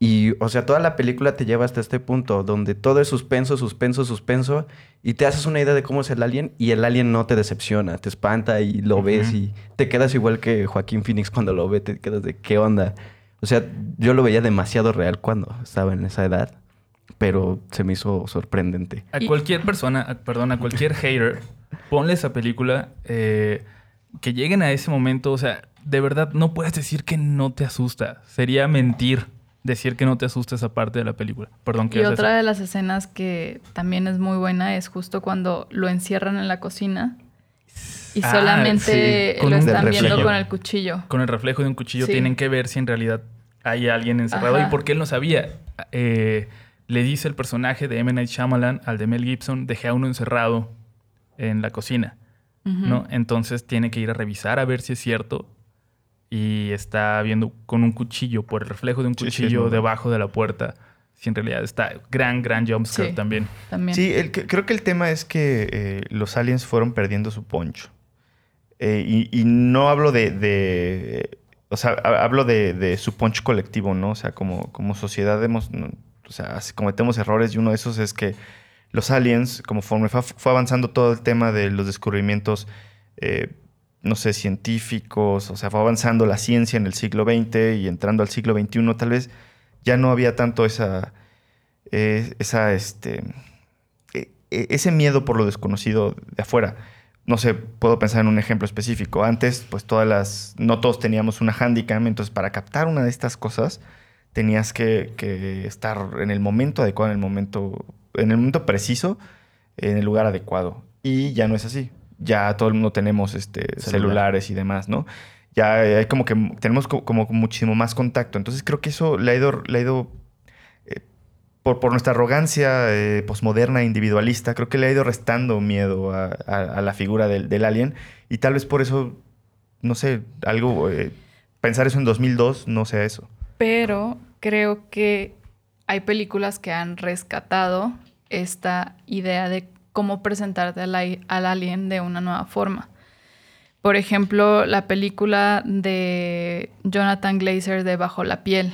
Y, o sea, toda la película te lleva hasta este punto donde todo es suspenso, suspenso, suspenso. Y te haces una idea de cómo es el alien y el alien no te decepciona, te espanta y lo ves y te quedas igual que Joaquín Phoenix cuando lo ve, te quedas de qué onda. O sea, yo lo veía demasiado real cuando estaba en esa edad, pero se me hizo sorprendente. A cualquier persona, perdón, a cualquier hater, ponle esa película, eh, que lleguen a ese momento, o sea, de verdad no puedes decir que no te asusta. Sería mentir decir que no te asusta esa parte de la película. Perdón, Y ¿qué otra de las escenas que también es muy buena es justo cuando lo encierran en la cocina y Ah, solamente sí, lo están viendo con el cuchillo. Con el reflejo de un cuchillo Sí. tienen que ver si en realidad hay alguien encerrado. Ajá. Y porque él no sabía. Eh, le dice el personaje de M. Night Shyamalan al de Mel Gibson, dejé a uno encerrado en la cocina. ¿no? Entonces tiene que ir a revisar a ver si es cierto. Y está viendo con un cuchillo, por el reflejo de un Sí, sí, es cuchillo debajo de la puerta. Si en realidad está gran, gran jumpscare Sí. también. También. Sí, el creo que el tema es que eh, los aliens fueron perdiendo su poncho. Eh, y, y no hablo de, de- o sea, ha- hablo de, de su poncho colectivo, ¿no? O sea, como, como sociedad hemos, no, o sea, así cometemos errores y uno de esos es que los aliens, conforme fue, fue avanzando todo el tema de los descubrimientos, eh, no sé, científicos, o sea, fue avanzando la ciencia en el siglo XX y entrando al siglo XXI, tal vez ya no había tanto esa, eh, esa, este, eh, e- ese miedo por lo desconocido de afuera. No sé, puedo pensar en un ejemplo específico. Antes, pues todas las, no todos teníamos una handicam, entonces para captar una de estas cosas tenías que, que estar en el momento adecuado, en el momento, en el momento preciso, en el lugar adecuado. Y ya no es así. Ya todo el mundo tenemos este, Celular. celulares y demás, ¿no? Ya hay como que tenemos co- como muchísimo más contacto. Entonces creo que eso le ha ido, le ha ido eh, por, por nuestra arrogancia eh, posmoderna e individualista, creo que le ha ido restando miedo a, a- a la figura del, del alien. Y tal vez por eso, no sé, algo, eh, pensar eso en 2002 no sea eso. Pero creo que hay películas que han rescatado esta idea de cómo presentarte al, alien de una nueva forma. Por ejemplo, la película de Jonathan Glazer de Bajo la piel,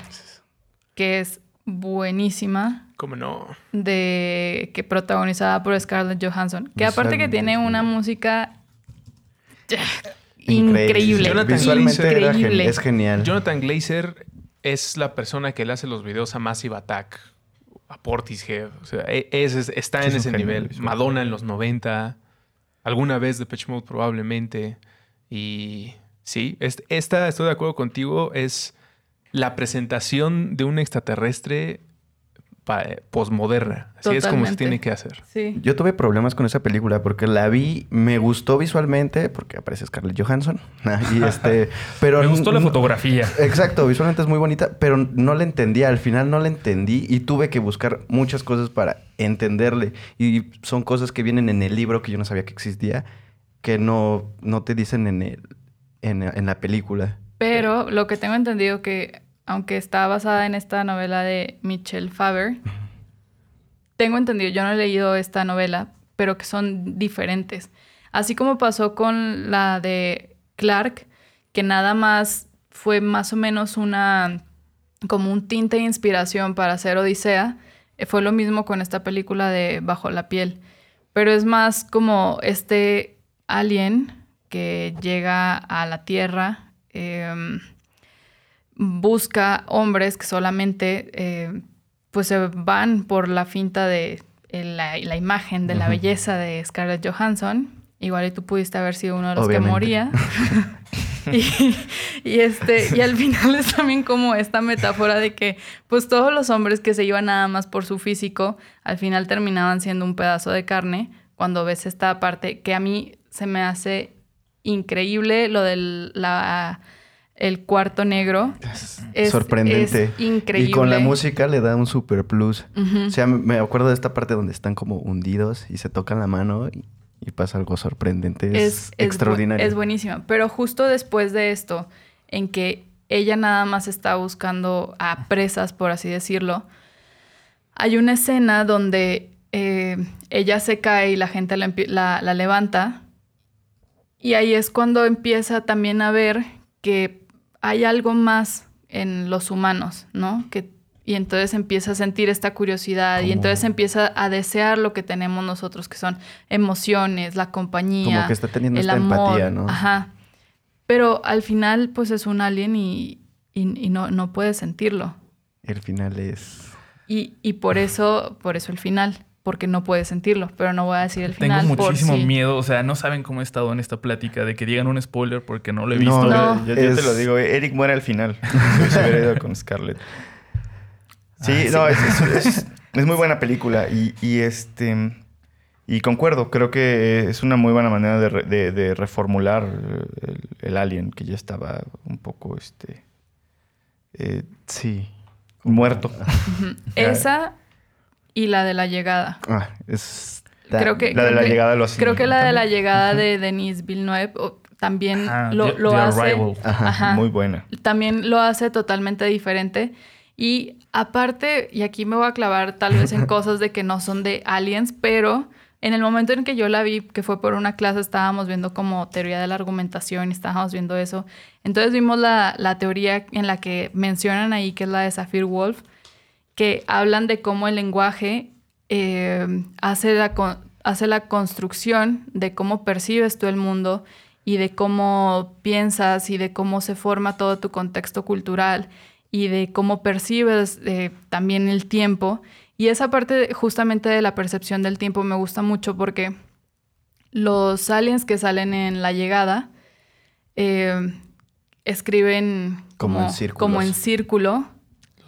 que es buenísima, ¿Cómo no? de que protagonizada por Scarlett Johansson, que aparte que tiene una música Increíble. increíble, Jonathan Visualmente gen- increíble. es genial. Jonathan Glazer es la persona que le hace los videos a Massive Attack, a Portishead. O sea, e- es- es- está Sí, en es ese nivel. visual. Madonna en los 90, alguna vez de Mode probablemente. Y sí, es- esta, estoy de acuerdo contigo, es la presentación de un extraterrestre posmoderna. Así es como se tiene que hacer. Sí. Yo tuve problemas con esa película porque la vi, me gustó visualmente porque aparece Scarlett Johansson. y este, pero Me gustó la fotografía. Exacto, visualmente es muy bonita, pero no la entendía. Al final no la entendí y tuve que buscar muchas cosas para entenderle. Y son cosas que vienen en el libro que yo no sabía que existía, que no, no te dicen en, el, en, en la película. Pero lo que tengo entendido que, aunque está basada en esta novela de Michelle Faber, tengo entendido, yo no he leído esta novela, pero que son diferentes. Así como pasó con la de Clark, que nada más fue más o menos una como un tinte de inspiración para hacer Odisea, eh, fue lo mismo con esta película de Bajo la piel. Pero es más como este alien que llega a la Tierra, em, busca hombres que solamente eh, pues se van por la finta de eh, la, la imagen de la belleza de Scarlett Johansson. Igual y tú pudiste haber sido uno de los Obviamente. que moría. y, y este, y al final es también como esta metáfora de que pues todos los hombres que se iban nada más por su físico, al final terminaban siendo un pedazo de carne. Cuando ves esta parte que a mí se me hace increíble lo del la, el cuarto negro. Es- Sorprendente. es increíble. Y con la música le da un super plus. O sea, me- acuerdo de esta parte donde están como hundidos y se tocan la mano y, y pasa algo sorprendente. Es, extraordinario. Es buenísima. Pero justo después de esto, en que ella nada más está buscando a presas, por así decirlo, hay una escena donde eh, ella se cae y la gente la- la levanta. Y ahí es cuando empieza también a ver que hay algo más en los humanos, ¿no? Que, y entonces empieza a sentir esta curiosidad y entonces empieza a desear lo que tenemos nosotros, que son emociones, la compañía. Como que está teniendo el esta amor. empatía, ¿no? Ajá. Pero al final, pues es un alien y, y- y no, no puede sentirlo. El final es... Y, y por eso, por eso el final, porque no puede sentirlo. Pero no voy a decir el final. Tengo por muchísimo si- miedo. O sea, no saben cómo he estado en esta plática de que digan un spoiler porque no lo he No, visto. No. Yo, yo te lo digo, Eric muere al final. Si hubiera ido con Scarlett. Sí, Ah, sí. no, es, es- es- es muy buena película y, y, este y concuerdo, creo que es una muy buena manera de, re- de- de reformular el, el alien que ya estaba un poco este eh, Sí. muerto. Esa y la de la llegada. Ah, es... Creo que, La de la que- llegada lo hace Creo que la de la llegada de Denise Villeneuve también Ajá, lo, The- lo The hace. Arrival. Ajá, Ajá. Muy buena. también lo hace totalmente diferente. Y aparte, y aquí me voy a clavar tal vez en cosas de que no son de aliens, pero en el momento en que yo la vi, que fue por una clase, estábamos viendo como teoría de la argumentación y estábamos viendo eso. Entonces vimos la, la teoría en la que mencionan ahí, que es la de Saphir Wolf, que hablan de cómo el lenguaje eh, hace, la, hace la construcción de cómo percibes tú el mundo y de cómo piensas y de cómo se forma todo tu contexto cultural y de cómo percibes eh, también el tiempo. Y esa parte justamente de la percepción del tiempo me gusta mucho porque los aliens que salen en la llegada eh, escriben Como como, en como en círculo.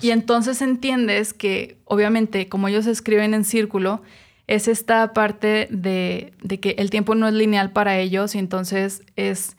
Y entonces entiendes que, obviamente, como ellos escriben en círculo, es esta parte de, de que el tiempo no es lineal para ellos y entonces es,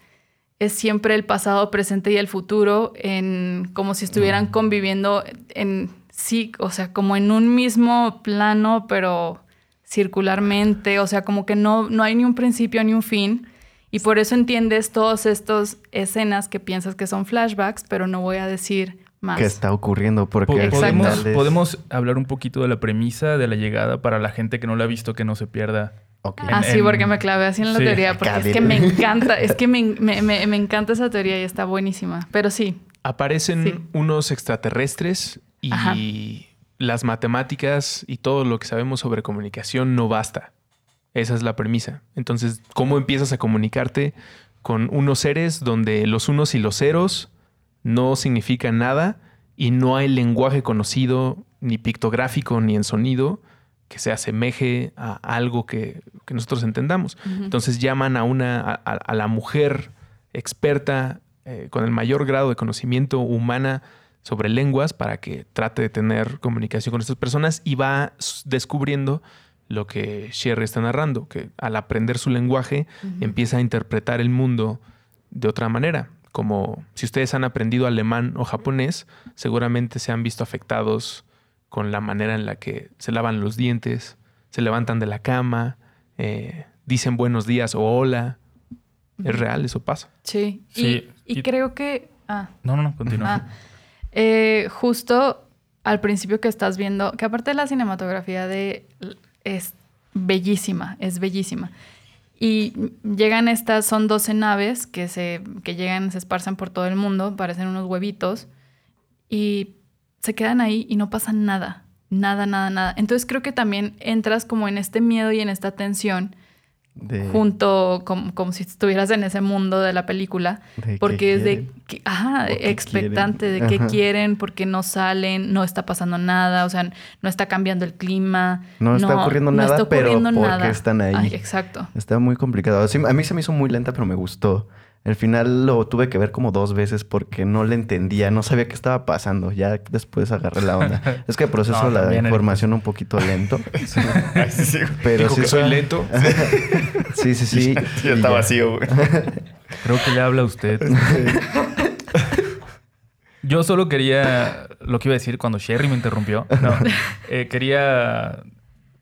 es siempre el pasado, presente y el futuro, en, como si estuvieran conviviendo en sí, o sea, como en un mismo plano, pero circularmente, o sea, como que no, no hay ni un principio ni un fin. Y por eso entiendes todas estas escenas que piensas que son flashbacks, pero no voy a decir más. ¿Qué está ocurriendo? Porque. ¿Podemos, podemos hablar un poquito de la premisa de la llegada para la gente que no la ha visto, que no se pierda. Ok. Ah, En- sí, en- porque me clavé así en la sí. teoría, porque es que me encanta, es que me, me- me- me encanta esa teoría y está buenísima. Pero sí, Aparecen Sí. unos extraterrestres y Ajá. las matemáticas y todo lo que sabemos sobre comunicación no basta. Esa es la premisa. Entonces, ¿cómo empiezas a comunicarte con unos seres donde los unos y los ceros no significan nada y no hay lenguaje conocido, ni pictográfico, ni en sonido, que se asemeje a algo que, que nosotros entendamos? Entonces llaman a una a, la mujer experta eh, con el mayor grado de conocimiento humana sobre lenguas para que trate de tener comunicación con estas personas y va descubriendo lo que Sherry está narrando, que al aprender su lenguaje empieza a interpretar el mundo de otra manera. Como si ustedes han aprendido alemán o japonés, seguramente se han visto afectados con la manera en la que se lavan los dientes, se levantan de la cama, eh, dicen buenos días o hola. Es real, eso pasa. sí. Sí, Y, y y- creo que... Ah, No, no, no, continúa. Ah, eh, justo al principio que estás viendo, que aparte de la cinematografía de es bellísima, es bellísima. Y llegan estas, son 12 naves que se, que llegan, se esparcen por todo el mundo, parecen unos huevitos, y se quedan ahí y no pasa nada, nada, nada, nada. Entonces creo que también entras como en este miedo y en esta tensión de- junto, como, como si estuvieras en ese mundo de la película, de porque es de, que- ajá, ¿O qué expectante quieren? de qué quieren, por qué no salen, no está pasando nada, o sea, no está cambiando el clima. No está ocurriendo nada, está pero ocurriendo ¿por qué nada. están ahí? Ay, exacto. Está muy complicado. Sí, a mí se me hizo muy lenta, pero me gustó. El final lo tuve que ver como dos veces porque no le entendía, no sabía qué estaba pasando. Ya después agarré la onda. Es que proceso No, la información un poquito lento. Sí, sí. Pero Dijo sí que soy lento. Sí, sí, sí. Ya está ya. vacío, güey. Creo que le habla a usted. Yo solo quería lo que iba a decir cuando Sherry me interrumpió. No, eh, quería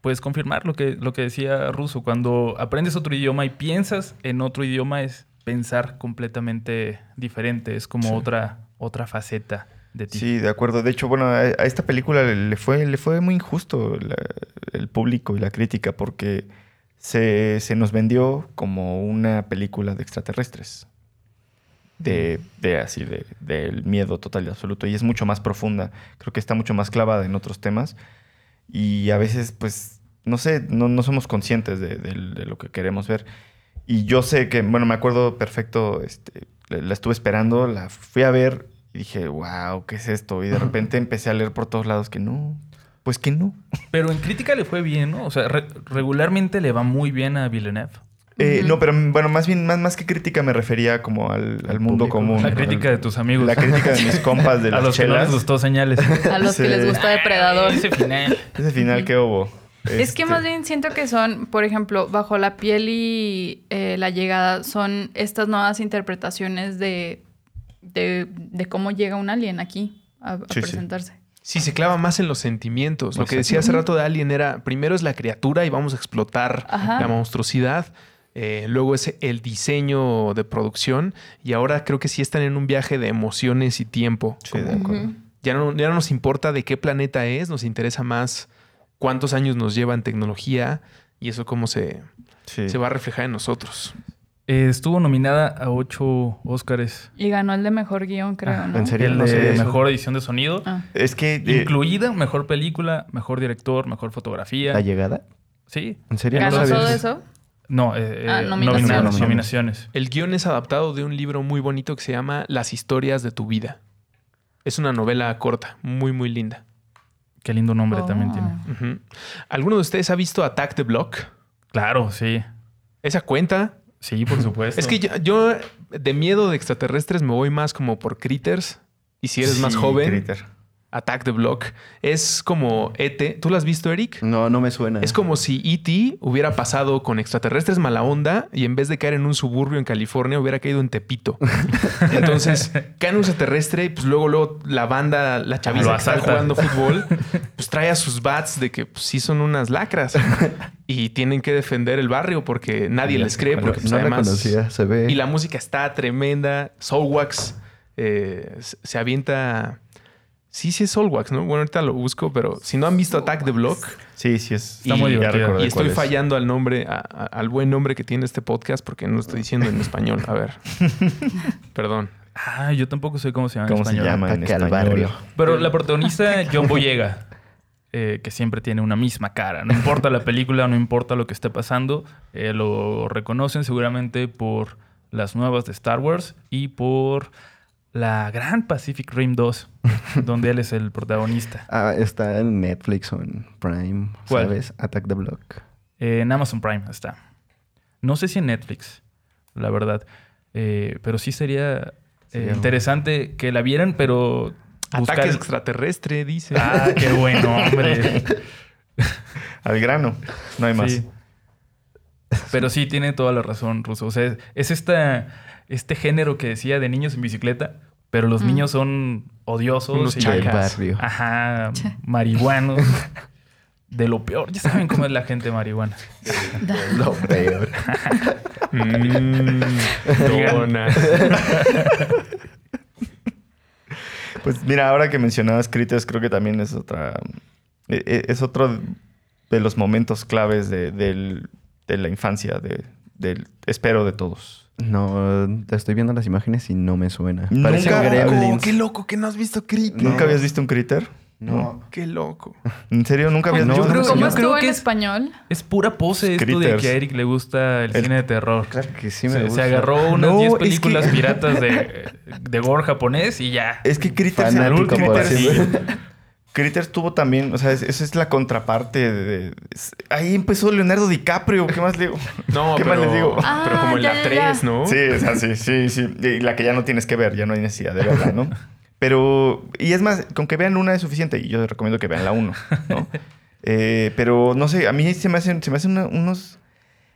pues confirmar lo que, lo que decía Russo. Cuando aprendes otro idioma y piensas en otro idioma es pensar completamente diferente. Es como otra, otra faceta de ti. Sí, de acuerdo. De hecho, bueno, a, a esta película le, fue, le fue muy injusto la- el público y la crítica porque se, se nos vendió como una película de extraterrestres. De, de así, de, del miedo total y absoluto. Y es mucho más profunda. Creo que está mucho más clavada en otros temas. Y a veces, pues, no sé, no, no somos conscientes de, de- de lo que queremos ver. Y yo sé que, bueno, me acuerdo perfecto, este, la, la estuve esperando, la fui a ver y dije, wow, ¿qué es esto? Y de repente empecé a leer por todos lados que no, pues que no. Pero en crítica le fue bien, ¿no? O sea, re- regularmente le va muy bien a Villeneuve. Eh. No, pero bueno, más bien, más, más que crítica me refería como al, al mundo público. común. La crítica de tus amigos. La crítica de mis compas de a las los que no les chelas. gustó señales. A los que les gusta Depredador. Ese final. Ese final que hubo. Es que Este, más bien siento que son, por ejemplo, bajo la piel y eh, la llegada, son estas nuevas interpretaciones de, de, de cómo llega un alien aquí a, a Sí, sí. presentarse. Sí, se clava más en los sentimientos. Lo que decía hace rato de Alien era, primero es la criatura y vamos a explotar Ajá. la monstruosidad. Eh, luego es el diseño de producción. Y ahora creo que sí están en un viaje de emociones y tiempo. Sí, Como ya, no, ya no nos importa de qué planeta es, nos interesa más cuántos años nos lleva en tecnología y eso cómo se, Sí. se va a reflejar en nosotros. Eh, estuvo nominada a ocho Óscares. Y ganó el de mejor guion, creo, Ah, ¿no? ¿en serio? El No de mejor edición de sonido. Ah. Es que... eh, Incluida mejor película, mejor director, mejor fotografía. ¿La llegada? Sí. ¿En serio? ¿Ganó todo eso. No, eh, Ah, eh, nominaciones. nominaciones. nominaciones. El guion es adaptado de un libro muy bonito que se llama Las historias de tu vida. Es una novela corta, muy, muy linda. Qué lindo nombre Oh. también tiene. Ujú. ¿Alguno de ustedes ha visto Attack the Block? Claro, sí. ¿Esa cuenta? Sí, por supuesto. Es que yo, yo de miedo de extraterrestres me voy más como por Critters. Y si eres más Sí, joven, Critter. Attack the Block. Es como ET. ¿Tú lo has visto, Eric? No, no me suena. Es como si E.T. hubiera pasado con extraterrestres mala onda y en vez de caer en un suburbio en California hubiera caído en Tepito. Entonces cae un extraterrestre y pues luego, luego la banda, la chaviza que está jugando fútbol, pues trae a sus bats de que pues, sí son unas lacras y tienen que defender el barrio porque nadie les cree. Porque pues, no además... conocía, se ve. Y la música está tremenda. Soulwax eh, se avienta... Sí, sí es Soulwax, ¿no? Bueno, ahorita lo busco, pero si no han visto Attack the Block... Sí, sí es. Está muy recordé Y estoy es. fallando al nombre, a- a- al buen nombre que tiene este podcast porque no lo estoy diciendo en español. A ver. Perdón. Ah, yo tampoco sé cómo se llama en ¿Cómo se español. llama en al barrio. Pero la protagonista, John Boyega, eh, que siempre tiene una misma cara. No importa la película, no importa lo que esté pasando, eh, lo reconocen seguramente por las nuevas de Star Wars y por la gran Pacific Rim 2, donde él es el protagonista. Ah, está en Netflix o en Prime, ¿Cuál? ¿sabes? Attack the Block. Eh, en Amazon Prime está. No sé si en Netflix, la verdad. Eh, pero sí sería eh, interesante que la vieran, pero... buscar- Ataque extraterrestre, dice. Ah, qué bueno, hombre. Al grano. No hay más. Sí. Pero sí, tiene toda la razón, Ruso. O sea, es esta, este género que decía de niños en bicicleta, pero los Mm. niños son odiosos. Unos y- barrio. Ajá, marihuanos. De lo peor. Ya saben cómo es la gente marihuana. Lo peor. Mm, dona. Pues mira, ahora que mencionabas Critters, creo que también es otra. e- e- Es otro de los momentos claves de, de la infancia, de, del espero de todos. No, estoy viendo las imágenes y no me suena. Nunca- Parecen Oh, gremlins. qué loco que no has visto Critter. ¿Nunca habías visto un Critter? No. Qué loco. ¿En serio? ¿Nunca habías Yo visto creo- ¿Cómo yo Critter? creo estuvo que en es- español? Es pura pose esto de que a Eric le gusta el, El- cine de terror. Claro que sí me se, gusta. se agarró unas No, 10 es películas que- piratas de, de gore japonés y ya. Es que Critters, Fanático Critters- tuvo también, o sea, es- esa es la contraparte de... es- ahí empezó Leonardo DiCaprio, ¿qué más le digo? No, ¿Qué pero, más les digo? pero como en Ah, la ya, ya, ya. 3, ¿no? Sí, o sea, sí, sí, sí. Y la que ya no tienes que ver, ya no hay necesidad de verla, ¿no? Pero, y es más, con que vean una es suficiente y yo les recomiendo que vean la uno, ¿no? Eh, pero no sé, a mí se me hacen, se me hacen una- unos,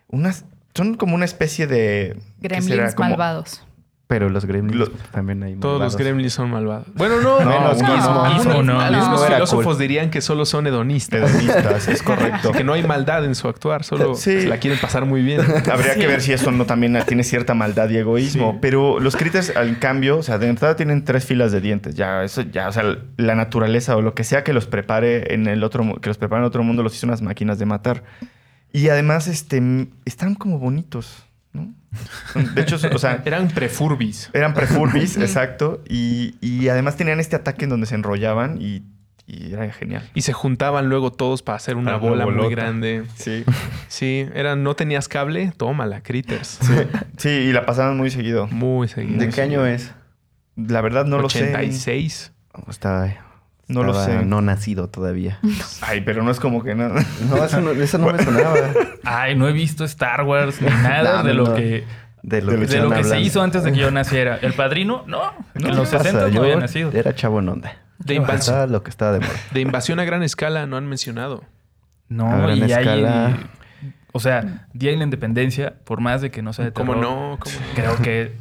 unas, son como una especie de... Gremlins Como- malvados. Pero los gremlins Lo- también hay Todos los gremlins son malvados. Bueno, no, No, menos no, algunos filósofos cool. dirían que solo son hedonistas. Hedonistas, es correcto. que no hay maldad en su actuar, solo Sí. se la quieren pasar muy bien. Habría que ver si eso no también tiene cierta maldad y egoísmo. Sí. Pero los critters, al cambio, o sea, de entrada tienen tres filas de dientes. Ya, eso ya, o sea, la naturaleza o lo que sea que los prepare en el otro, que los prepare en otro mundo, los hizo unas máquinas de matar. Y además, este, están como bonitos, ¿no? De hecho, o sea, Eran prefurbis. eran prefurbis, exacto. Y, y además tenían este ataque en donde se enrollaban y, y era genial. Y se juntaban luego todos para hacer una Para una bola muy grande. Sí. Sí, eran, no tenías cable, tómala, critters. Sí, sí, y la pasaban muy seguido. Muy seguido. ¿De qué año es? La verdad no lo sé. 86. Oh, estaba, No lo sé. No nacido todavía. Ay, pero no es como que no. No, eso no, eso no me sonaba. Ay, no he visto Star Wars ni nada No, de lo no. que, De lo, De lo de que lo se hizo antes de que yo naciera. ¿El padrino? No. No, en los ¿Qué pasa? 60 no Yo había nacido. Era chavo en onda. De invasión, lo que estaba de moda. de invasión a gran escala no han mencionado. A No, gran y hay... escala. O sea, Día de la Independencia, por más de que no sea de ¿Cómo terror, no? ¿Cómo no? Creo que...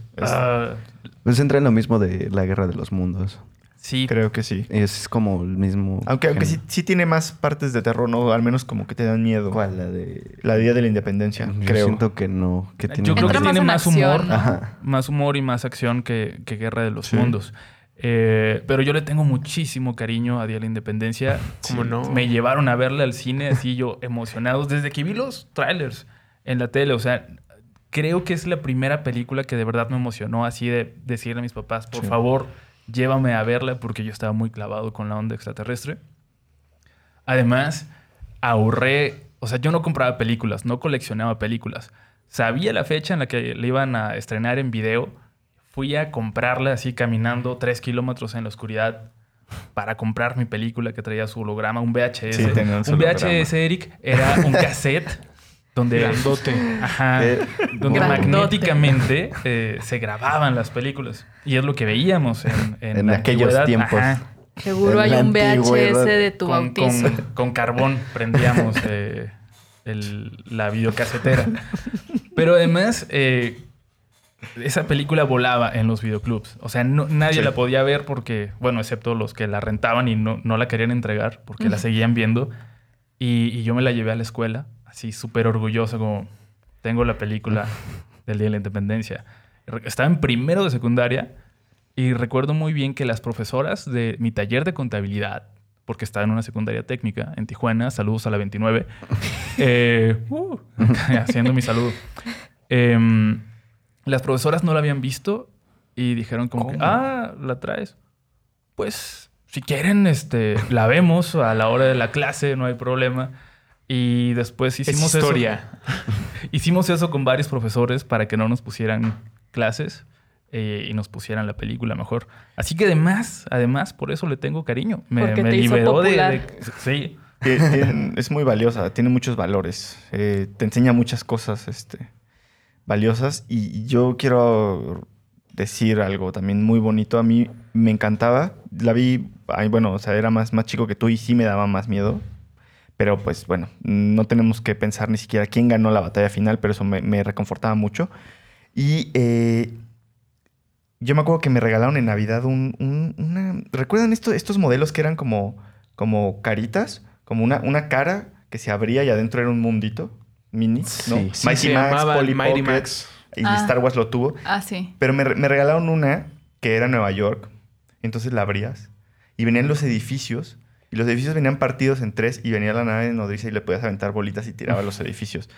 Pues entra en lo mismo de la guerra de los mundos. Sí, Creo que sí. Es como el mismo. Aunque, aunque sí, sí tiene más partes de terror, ¿no? Al menos como que te dan miedo. ¿Cuál? La de. La Día de la Independencia, Yo creo. siento que no. Que tiene Yo creo que tiene en más humor, ¿no? Ajá. más humor y más acción que, que Guerra de los Sí. Mundos. Eh, pero yo le tengo muchísimo cariño a Día de la Independencia. ¿Cómo Sí, no? Me llevaron a verla al cine así yo emocionados desde que vi los trailers en la tele. O sea, creo que es la primera película que de verdad me emocionó así de decirle a mis papás, por Sí. favor, llévame a verla porque yo estaba muy clavado con la onda extraterrestre. Además, ahorré, o sea, yo no compraba películas, no coleccionaba películas. Sabía la fecha en la que le iban a estrenar en video. Fui a comprarla así caminando tres kilómetros en la oscuridad para comprar mi película que traía su holograma, un VHS. Sí, un un VHS. Eric, era un cassette donde, Grandote. ajá, Eh, donde Grandote. magnéticamente eh, se grababan las películas. Y es lo que veíamos en, en En aquellos tiempos. Ajá. Seguro En hay un. VHS de tu con, bautizo. con- con carbón prendíamos eh, el- la videocasetera. Pero además, eh, esa película volaba en los videoclubs. O sea, no- nadie Sí. la podía ver porque, bueno, excepto los que la rentaban y no, no la querían entregar porque la seguían viendo. Y, y yo me la llevé a la escuela, así súper orgulloso, como tengo la película del Día de la Independencia. Estaba en primero de secundaria y recuerdo muy bien que las profesoras de mi taller de contabilidad, porque estaba en una secundaria técnica en Tijuana, saludos a la 29, eh, uh, haciendo mi saludo. Em, las profesoras no la habían visto y dijeron como que, ah, ¿la traes? Pues, si quieren, este, la vemos a la hora de la clase, no hay problema. Y después Es hicimos historia. eso. Hicimos eso con varios profesores para que no nos pusieran clases eh, y nos pusieran la película mejor. Así que además, además, por eso le tengo cariño. Me, Porque me te hizo liberó de, popular. de- Sí. Es muy valiosa, tiene muchos valores, eh, te enseña muchas cosas este, valiosas y yo quiero decir algo también muy bonito. A mí me encantaba, la vi, ay, bueno, o sea, era más, más chico que tú y sí me daba más miedo. Pero pues bueno, no tenemos que pensar ni siquiera quién ganó la batalla final, pero eso me, me reconfortaba mucho. Y eh, yo me acuerdo que me regalaron en Navidad un, un- una... ¿Recuerdan esto- estos modelos que eran como, como caritas? Como una, una cara que se abría y adentro era un mundito mini, ¿no? Sí, se Polly Mighty Pocket, Max. Y Ah. Star Wars lo tuvo. Ah, sí. Pero me, me regalaron una que era Nueva York. Entonces la abrías y venían los edificios. Y los edificios venían partidos en tres y venía la nave nodriza y le podías aventar bolitas y tiraba los edificios.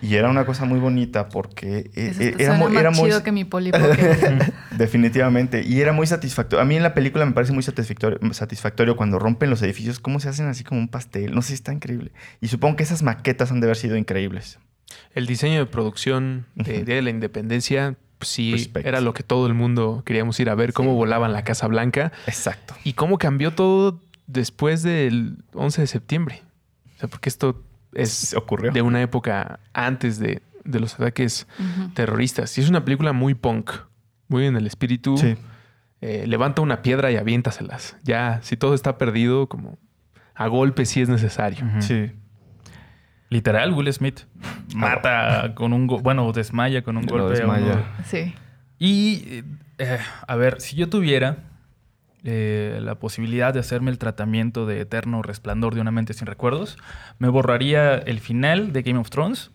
Y era una cosa muy bonita porque eh, Eso eh, era, muy, más era muy... chido que mi. Definitivamente. Y era muy satisfactorio. A mí en la película me parece muy satisfactorio, satisfactorio cuando rompen los edificios, cómo se hacen así como un pastel. No sé, está increíble. Y supongo que esas maquetas han de haber sido increíbles. El diseño de producción de. Día de la Independencia, pues sí, Respect. era lo que todo el mundo queríamos ir a ver, cómo volaban la Casa Blanca Exacto. y cómo cambió todo después del 11 de septiembre. O sea, porque esto es ocurrió. de una época antes de, de los ataques terroristas. Y es una película muy punk, muy en el espíritu. Sí. Eh, levanta una piedra y aviéntaselas. Ya, si todo está perdido, como a golpe si es necesario. Sí. Literal, Will Smith mata con un... go- bueno, desmaya con un Lo golpe. desmaya. Sí. Y, eh, a ver, si yo tuviera eh, la posibilidad de hacerme el tratamiento de eterno resplandor de una mente sin recuerdos, me borraría el final de Game of Thrones,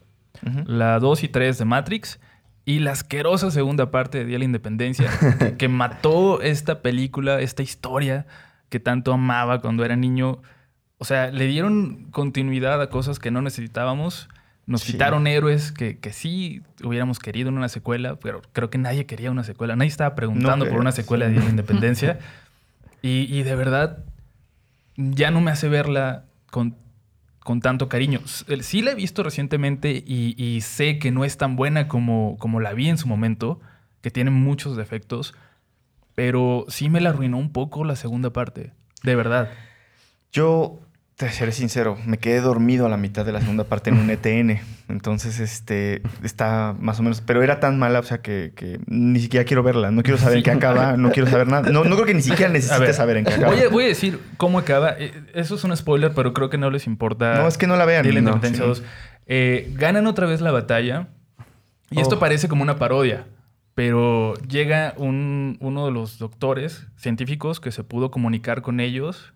la 2 y 3 de Matrix y la asquerosa segunda parte de Día de la Independencia, que, que mató esta película, esta historia que tanto amaba cuando era niño. O sea, le dieron continuidad a cosas que no necesitábamos. Nos Sí. quitaron héroes que, que sí hubiéramos querido en una secuela, pero creo que nadie quería una secuela. Nadie estaba preguntando No por una secuela de Día de la Independencia. y, de verdad, ya no me hace verla con, con tanto cariño. Sí la he visto recientemente y, y sé que no es tan buena como, como la vi en su momento, que tiene muchos defectos, pero sí me la arruinó un poco la segunda parte, de verdad. Yo, te seré sincero, me quedé dormido a la mitad de la segunda parte en un ETN. Entonces, este, está más o menos... Pero era tan mala, o sea, que, que ni siquiera quiero verla. No quiero saber en qué acaba, no quiero saber nada. No, no creo que ni siquiera necesite saber en qué acaba. Voy a, voy a decir cómo acaba. Eh, Eso es un spoiler, pero creo que no les importa. no, es que no la vean. No, sí. 2. Eh, ganan otra vez la batalla. Y esto Oh. parece como una parodia. Pero llega un- uno de los doctores científicos que se pudo comunicar con ellos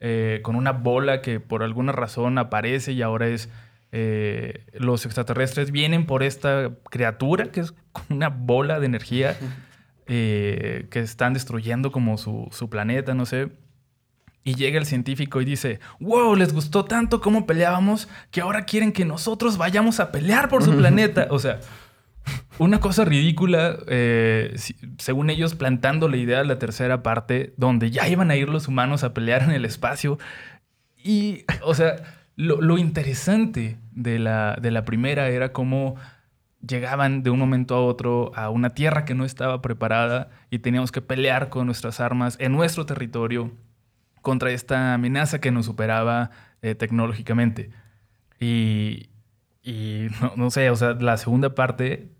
eh, con una bola que por alguna razón aparece y ahora es... eh, los extraterrestres vienen por esta criatura que es una bola de energía eh, que están destruyendo como su, su planeta, no sé. Y llega el científico y dice, wow, les gustó tanto cómo peleábamos que ahora quieren que nosotros vayamos a pelear por su planeta. O sea, una cosa ridícula, eh, según ellos plantando la idea de la tercera parte, donde ya iban a ir los humanos a pelear en el espacio. Y, o sea, lo, lo interesante de la, de la primera era cómo llegaban de un momento a otro a una tierra que no estaba preparada y teníamos que pelear con nuestras armas en nuestro territorio contra esta amenaza que nos superaba eh, tecnológicamente. Y, y no, no sé, o sea, la segunda parte,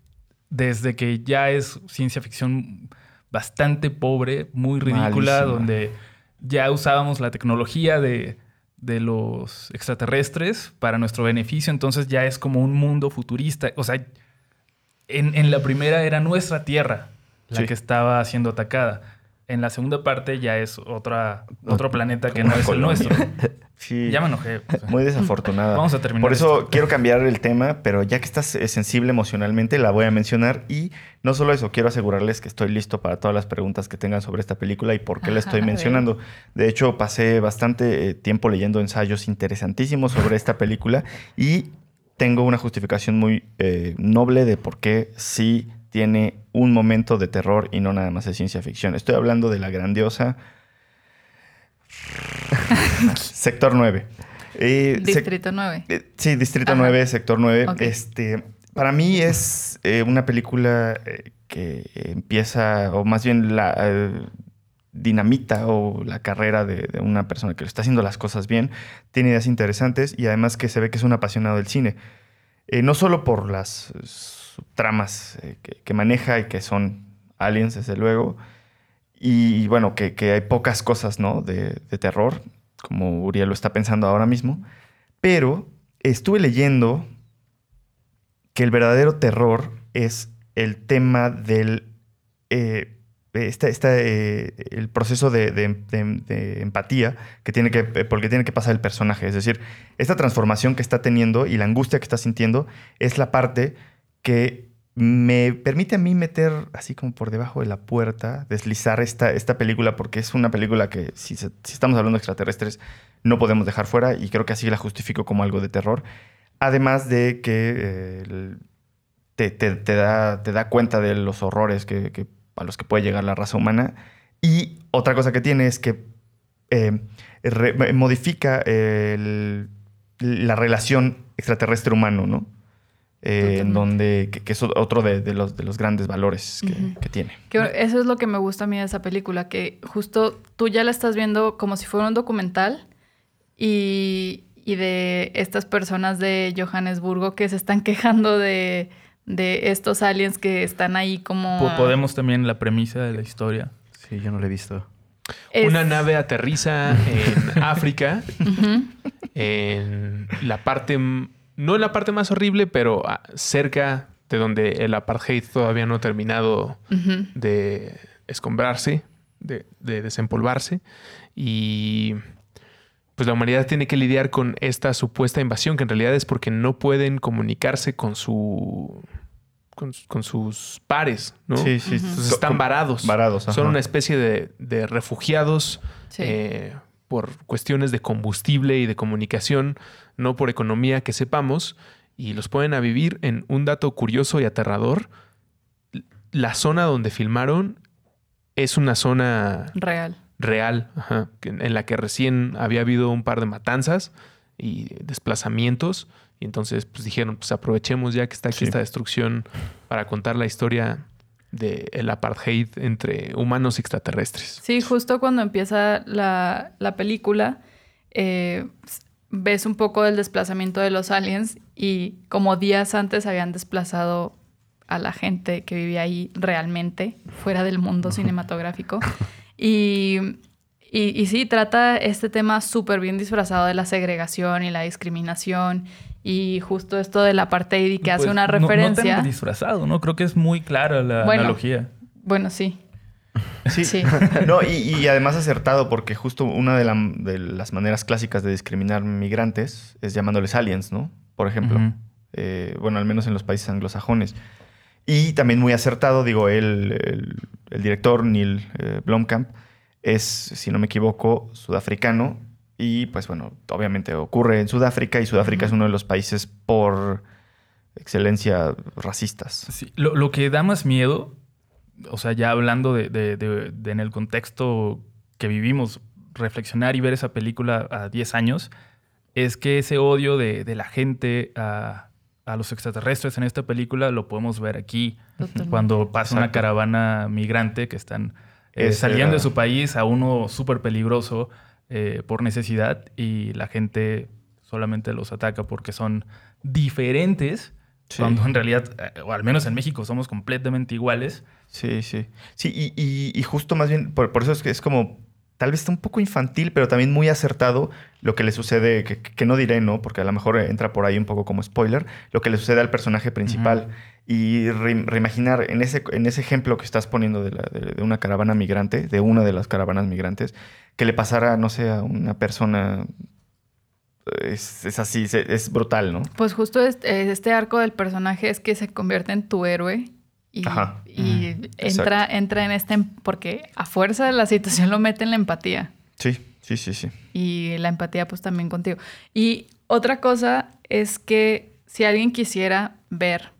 desde que ya es ciencia ficción bastante pobre, muy ridícula, donde ya usábamos la tecnología de, de los extraterrestres para nuestro beneficio, entonces ya es como un mundo futurista. O sea, en, en la primera era nuestra Tierra la Sí. que estaba siendo atacada. En la segunda parte ya es otra, otro planeta que no es el nuestro. Sí. Ya me enojé. o sea. Muy desafortunada. Vamos a terminar Por eso esto. quiero cambiar el tema, pero ya que estás eh, sensible emocionalmente, la voy a mencionar. Y no solo eso, quiero asegurarles que estoy listo para todas las preguntas que tengan sobre esta película y por qué la estoy mencionando. De hecho, pasé bastante eh, tiempo leyendo ensayos interesantísimos sobre esta película y tengo una justificación muy eh, noble de por qué sí tiene un momento de terror y no nada más de ciencia ficción. Estoy hablando de la grandiosa Sector 9. Eh, sec- Distrito 9. eh, Sí, Distrito Ajá. 9, Sector 9. Ok. Este, para mí es eh, una película que empieza, o más bien la dinamita o la carrera de, de una persona que está haciendo las cosas bien. Tiene ideas interesantes y además que se ve que es un apasionado del cine. No solo por las subtramas eh, que, maneja y que son aliens, desde luego, y, bueno, que, hay pocas cosas, ¿no? De, terror, como Uriel lo está pensando ahora mismo. Pero estuve leyendo que el verdadero terror es el tema del. eh, esta- esta, eh, el proceso de, de- empatía que tiene que, porque tiene que pasar el personaje. Es decir, esta transformación que está teniendo y la angustia que está sintiendo es la parte que me permite a mí meter así como por debajo de la puerta, deslizar esta, esta película, porque es una película que si, estamos hablando de extraterrestres no podemos dejar fuera y creo que así la justifico como algo de terror. Además de que eh, te, te- da, te da cuenta de los horrores que, a los que puede llegar la raza humana. Y otra cosa que tiene es que eh, modifica la relación extraterrestre-humano, ¿no? Eh, en donde, que, que es otro de, de los, de los grandes valores que, que tiene. Que eso es lo que me gusta a mí de esa película, que justo tú ya la estás viendo como si fuera un documental y, y de estas personas de Johannesburgo que se están quejando de, de estos aliens que están ahí como... Po- Podemos también la premisa de la historia. Sí, yo no lo he visto. Es- Una nave aterriza en África, en la parte, no en la parte más horrible, pero ah, cerca de donde el apartheid todavía no ha terminado de escombrarse, de, de desempolvarse. Y pues la humanidad tiene que lidiar con esta supuesta invasión, que en realidad es porque no pueden comunicarse con su. con, con sus pares, ¿no? Sí, sí. Entonces están varados. Varados, Son una especie de, de refugiados Sí. eh, por cuestiones de combustible y de comunicación, no por economía que sepamos, y los ponen a vivir en un dato curioso y aterrador. La zona donde filmaron es una zona Real. real, ajá, en la que recién había habido un par de matanzas y desplazamientos. Y entonces pues dijeron, pues aprovechemos ya que está aquí Sí. esta destrucción para contar la historia del apartheid entre humanos y extraterrestres. Sí, justo cuando empieza la, la película, eh, ves un poco del desplazamiento de los aliens y como días antes habían desplazado a la gente que vivía ahí realmente, fuera del mundo cinematográfico. Y, y, y sí, trata este tema súper bien disfrazado de la segregación y la discriminación y justo esto del apartheid y que hace Pues, una no- No, referencia. tan disfrazado, ¿no? Creo que es muy clara la Bueno. analogía. bueno, sí. Sí. Sí. No, y, y además acertado, porque justo una de, la- de las maneras clásicas de discriminar migrantes es llamándoles aliens, ¿no? Por ejemplo. Eh, bueno, al menos en los países anglosajones. Y también muy acertado, digo, el, el- el director Neil eh, Blomkamp es, si no me equivoco, sudafricano. Y pues bueno, obviamente ocurre en Sudáfrica y Sudáfrica es uno de los países por excelencia racistas. Sí, lo, lo que da más miedo, o sea, ya hablando de, de- de- de en el contexto que vivimos, reflexionar y ver esa película a 10 años, es que ese odio de, de la gente a, a los extraterrestres en esta película lo podemos ver aquí Totalmente. cuando pasa una caravana migrante que están eh, saliendo era- de su país a uno súper peligroso eh, por necesidad y la gente solamente los ataca porque son diferentes, Sí. cuando en realidad, eh, o al menos en México, somos completamente iguales. Sí, sí. Sí, y, y- y justo más bien, por, por eso es que es como, tal vez está un poco infantil, pero también muy acertado lo que le sucede, que, que no diré, ¿no? Porque a lo mejor entra por ahí un poco como spoiler, lo que le sucede al personaje principal. Y re- reimaginar en ese, en ese ejemplo que estás poniendo de, la- de- de una caravana migrante, de una de las caravanas migrantes, que le pasara, no sé, a una persona... Es, es así, es, es brutal, ¿no? Pues justo este, este arco del personaje es que se convierte en tu héroe y, Ajá. y entra, entra en este... Porque a fuerza de la situación lo mete en la empatía. Sí, sí, sí, sí. Y la empatía pues también contigo. Y otra cosa es que si alguien quisiera ver,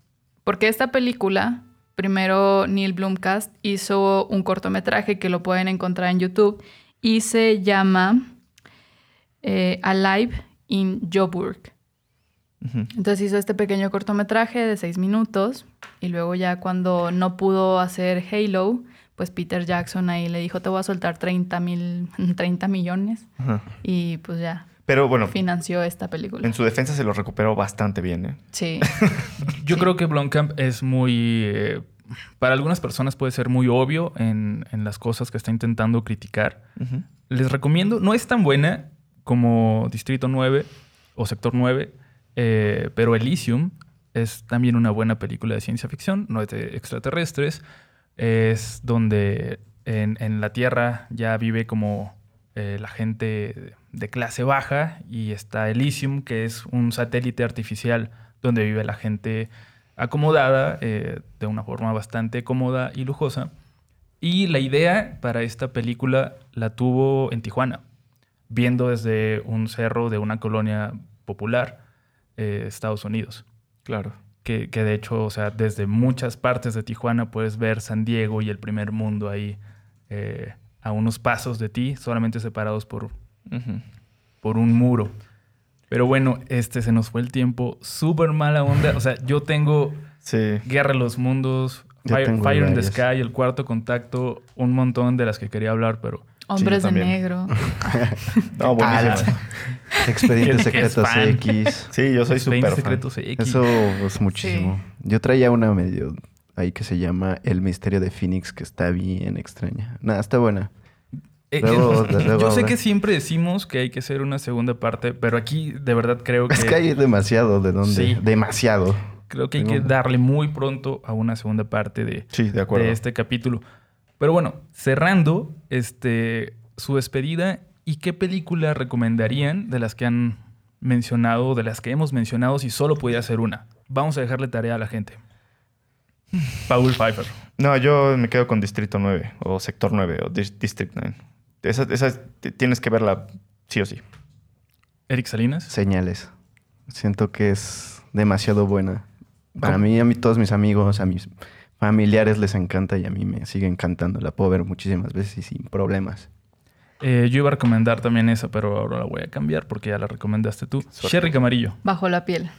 porque esta película, primero Neil Blomkast hizo un cortometraje que lo pueden encontrar en YouTube y se llama eh, Alive in Joburg. Entonces hizo este pequeño cortometraje de seis minutos y luego ya cuando no pudo hacer Halo, pues Peter Jackson ahí le dijo, te voy a soltar 30 mil, 30 millones Ajá. y pues ya Pero bueno, financió esta película. en su defensa se lo recuperó bastante bien, ¿eh? Sí, Yo Sí. creo que Blomkamp es muy... eh, para algunas personas puede ser muy obvio en, en las cosas que está intentando criticar. Les recomiendo, no es tan buena como Distrito 9 o Sector 9, eh, pero Elysium es también una buena película de ciencia ficción, no de extraterrestres, es donde en, en la Tierra ya vive como eh, la gente de clase baja y está Elysium, que es un satélite artificial donde vive la gente acomodada eh, de una forma bastante cómoda y lujosa. Y la idea para esta película la tuvo en Tijuana, viendo desde un cerro de una colonia popular, eh, Estados Unidos. Claro. Que, que de hecho, o sea, desde muchas partes de Tijuana puedes ver San Diego y el primer mundo ahí eh, a unos pasos de ti, solamente separados por, por un muro. Pero bueno, este se nos fue el tiempo. Súper mala onda. O sea, yo tengo Sí. Guerra de los Mundos, Fire, in the. Sky, El Cuarto Contacto, un montón de las que quería hablar, pero Hombres de también. Negro. No, buenísimo. Alf. Expedientes Secretos fan. X. Sí, yo soy 20 súper fan. secretos X. Eso es muchísimo. Yo traía una medio ahí que se llama El Misterio de Phoenix, que está bien extraña. Nada, está buena. Eh, Luego- eh, luego yo sé que siempre decimos que hay que hacer una segunda parte, pero aquí de verdad creo que, Es que hay demasiado de dónde. Sí. Demasiado. creo que hay tengo- que darle muy pronto a una segunda parte de, Sí, de acuerdo. de este capítulo. Pero bueno, cerrando este, su despedida, ¿y qué película recomendarían de las que han mencionado, de las que hemos mencionado, si solo pudiera ser una? Vamos a dejarle tarea a la gente. Paul Pfeiffer. No, yo me quedo con Distrito 9 o Sector 9 o Dis- District 9. Esa, esa tienes que verla sí o sí. Eric Salinas. Señales. Siento que es demasiado buena. Para ¿Cómo? mí, a mí, todos mis amigos, a mis familiares les encanta y a mí me sigue encantando. La puedo ver muchísimas veces y sin problemas. Eh, yo iba a recomendar también esa, pero ahora la voy a cambiar porque ya la recomendaste tú. Suerte. Sherry Camarillo. Bajo la piel.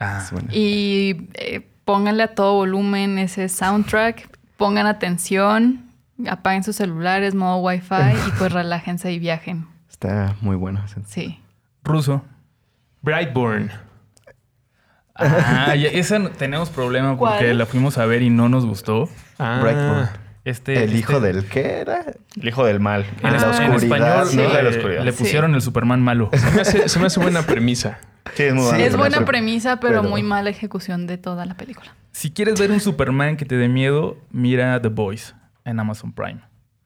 Ah, Es buena. Y eh, pónganle a todo volumen ese soundtrack, pongan atención, apaguen sus celulares, modo wifi y pues relájense y viajen. Está muy buena. Sí. Ruso. Brightburn. Ah, ya- esa tenemos problema porque ¿Cuál? la fuimos a ver y no nos gustó. Ah, Brightburn. Este, El este- hijo del qué era? El hijo del mal. En, Ah, es- la en oscuridad, español de la oscuridad. le Sí. pusieron el Superman malo. Se me hace, se me hace buena premisa. Sí, es muy Sí, buena. es buena pero- premisa, pero, pero- muy mala ejecución de toda la película. Si quieres ver un Superman que te dé miedo, mira The Boys en Amazon Prime.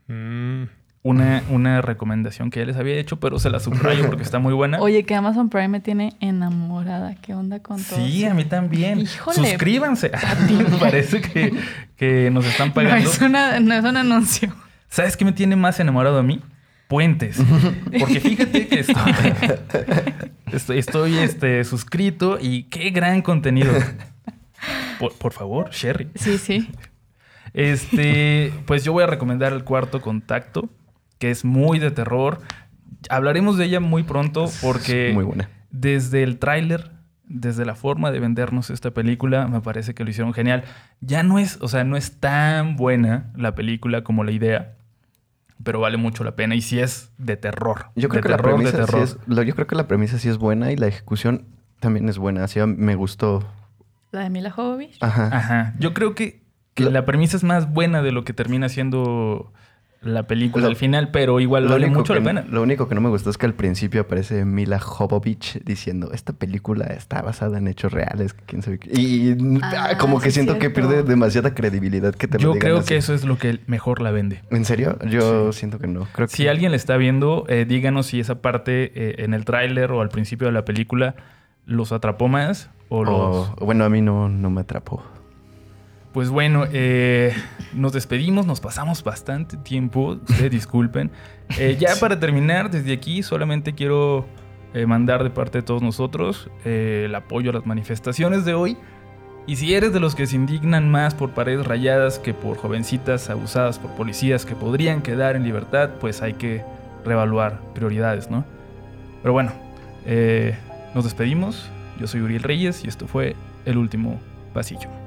Mm. Una, una recomendación que ya les había hecho, pero se la subrayo porque está muy buena. Oye, que Amazon Prime me tiene enamorada. ¿Qué onda con todo? Sí, a mí también. Híjole. Suscríbanse. A ti me parece que, que nos están No pagando. es, una, no es un anuncio. ¿Sabes qué me tiene más enamorado a mí? Puentes. Porque fíjate que estoy, estoy, estoy, este, suscrito y qué gran contenido. Por, por favor, Sherry. Sí, sí. Este, pues yo voy a recomendar el cuarto contacto, que es muy de terror. Hablaremos de ella muy pronto porque Muy buena. desde el tráiler, desde la forma de vendernos esta película, me parece que lo hicieron genial. Ya no es, o sea, no es tan buena la película como la idea. pero vale mucho la pena y sí es de terror. Yo creo de que la terror, de premisa sí terror. es, yo creo que la premisa sí es buena y la ejecución también es buena. Así me gustó. La de Mila Jovovich. Ajá. Ajá. Yo creo que, la premisa es más buena de lo que termina siendo la película al final, pero igual vale mucho que, la pena. lo único que no me gustó es que al principio aparece Mila Jovovich diciendo esta película está basada en hechos reales. quién sabe qué". Y Ah, ah, como que siento que pierde demasiada credibilidad que te lo Yo digan creo así. que eso es lo que mejor la vende. ¿En serio? Yo siento que no. Creo que Si alguien la está viendo, eh, díganos si esa parte eh, en el tráiler o al principio de la película los atrapó más o los... o- bueno, a mí no, no me atrapó. Pues bueno, eh, nos despedimos, nos pasamos bastante tiempo, ustedes disculpen. Eh, ya para terminar, desde aquí solamente quiero eh, mandar de parte de todos nosotros eh, el apoyo a las manifestaciones de hoy. Y si eres de los que se indignan más por paredes rayadas que por jovencitas abusadas por policías que podrían quedar en libertad, pues hay que reevaluar prioridades, ¿no? Pero bueno, nos despedimos. Yo soy Uriel Reyes y esto fue El Último Pasillo.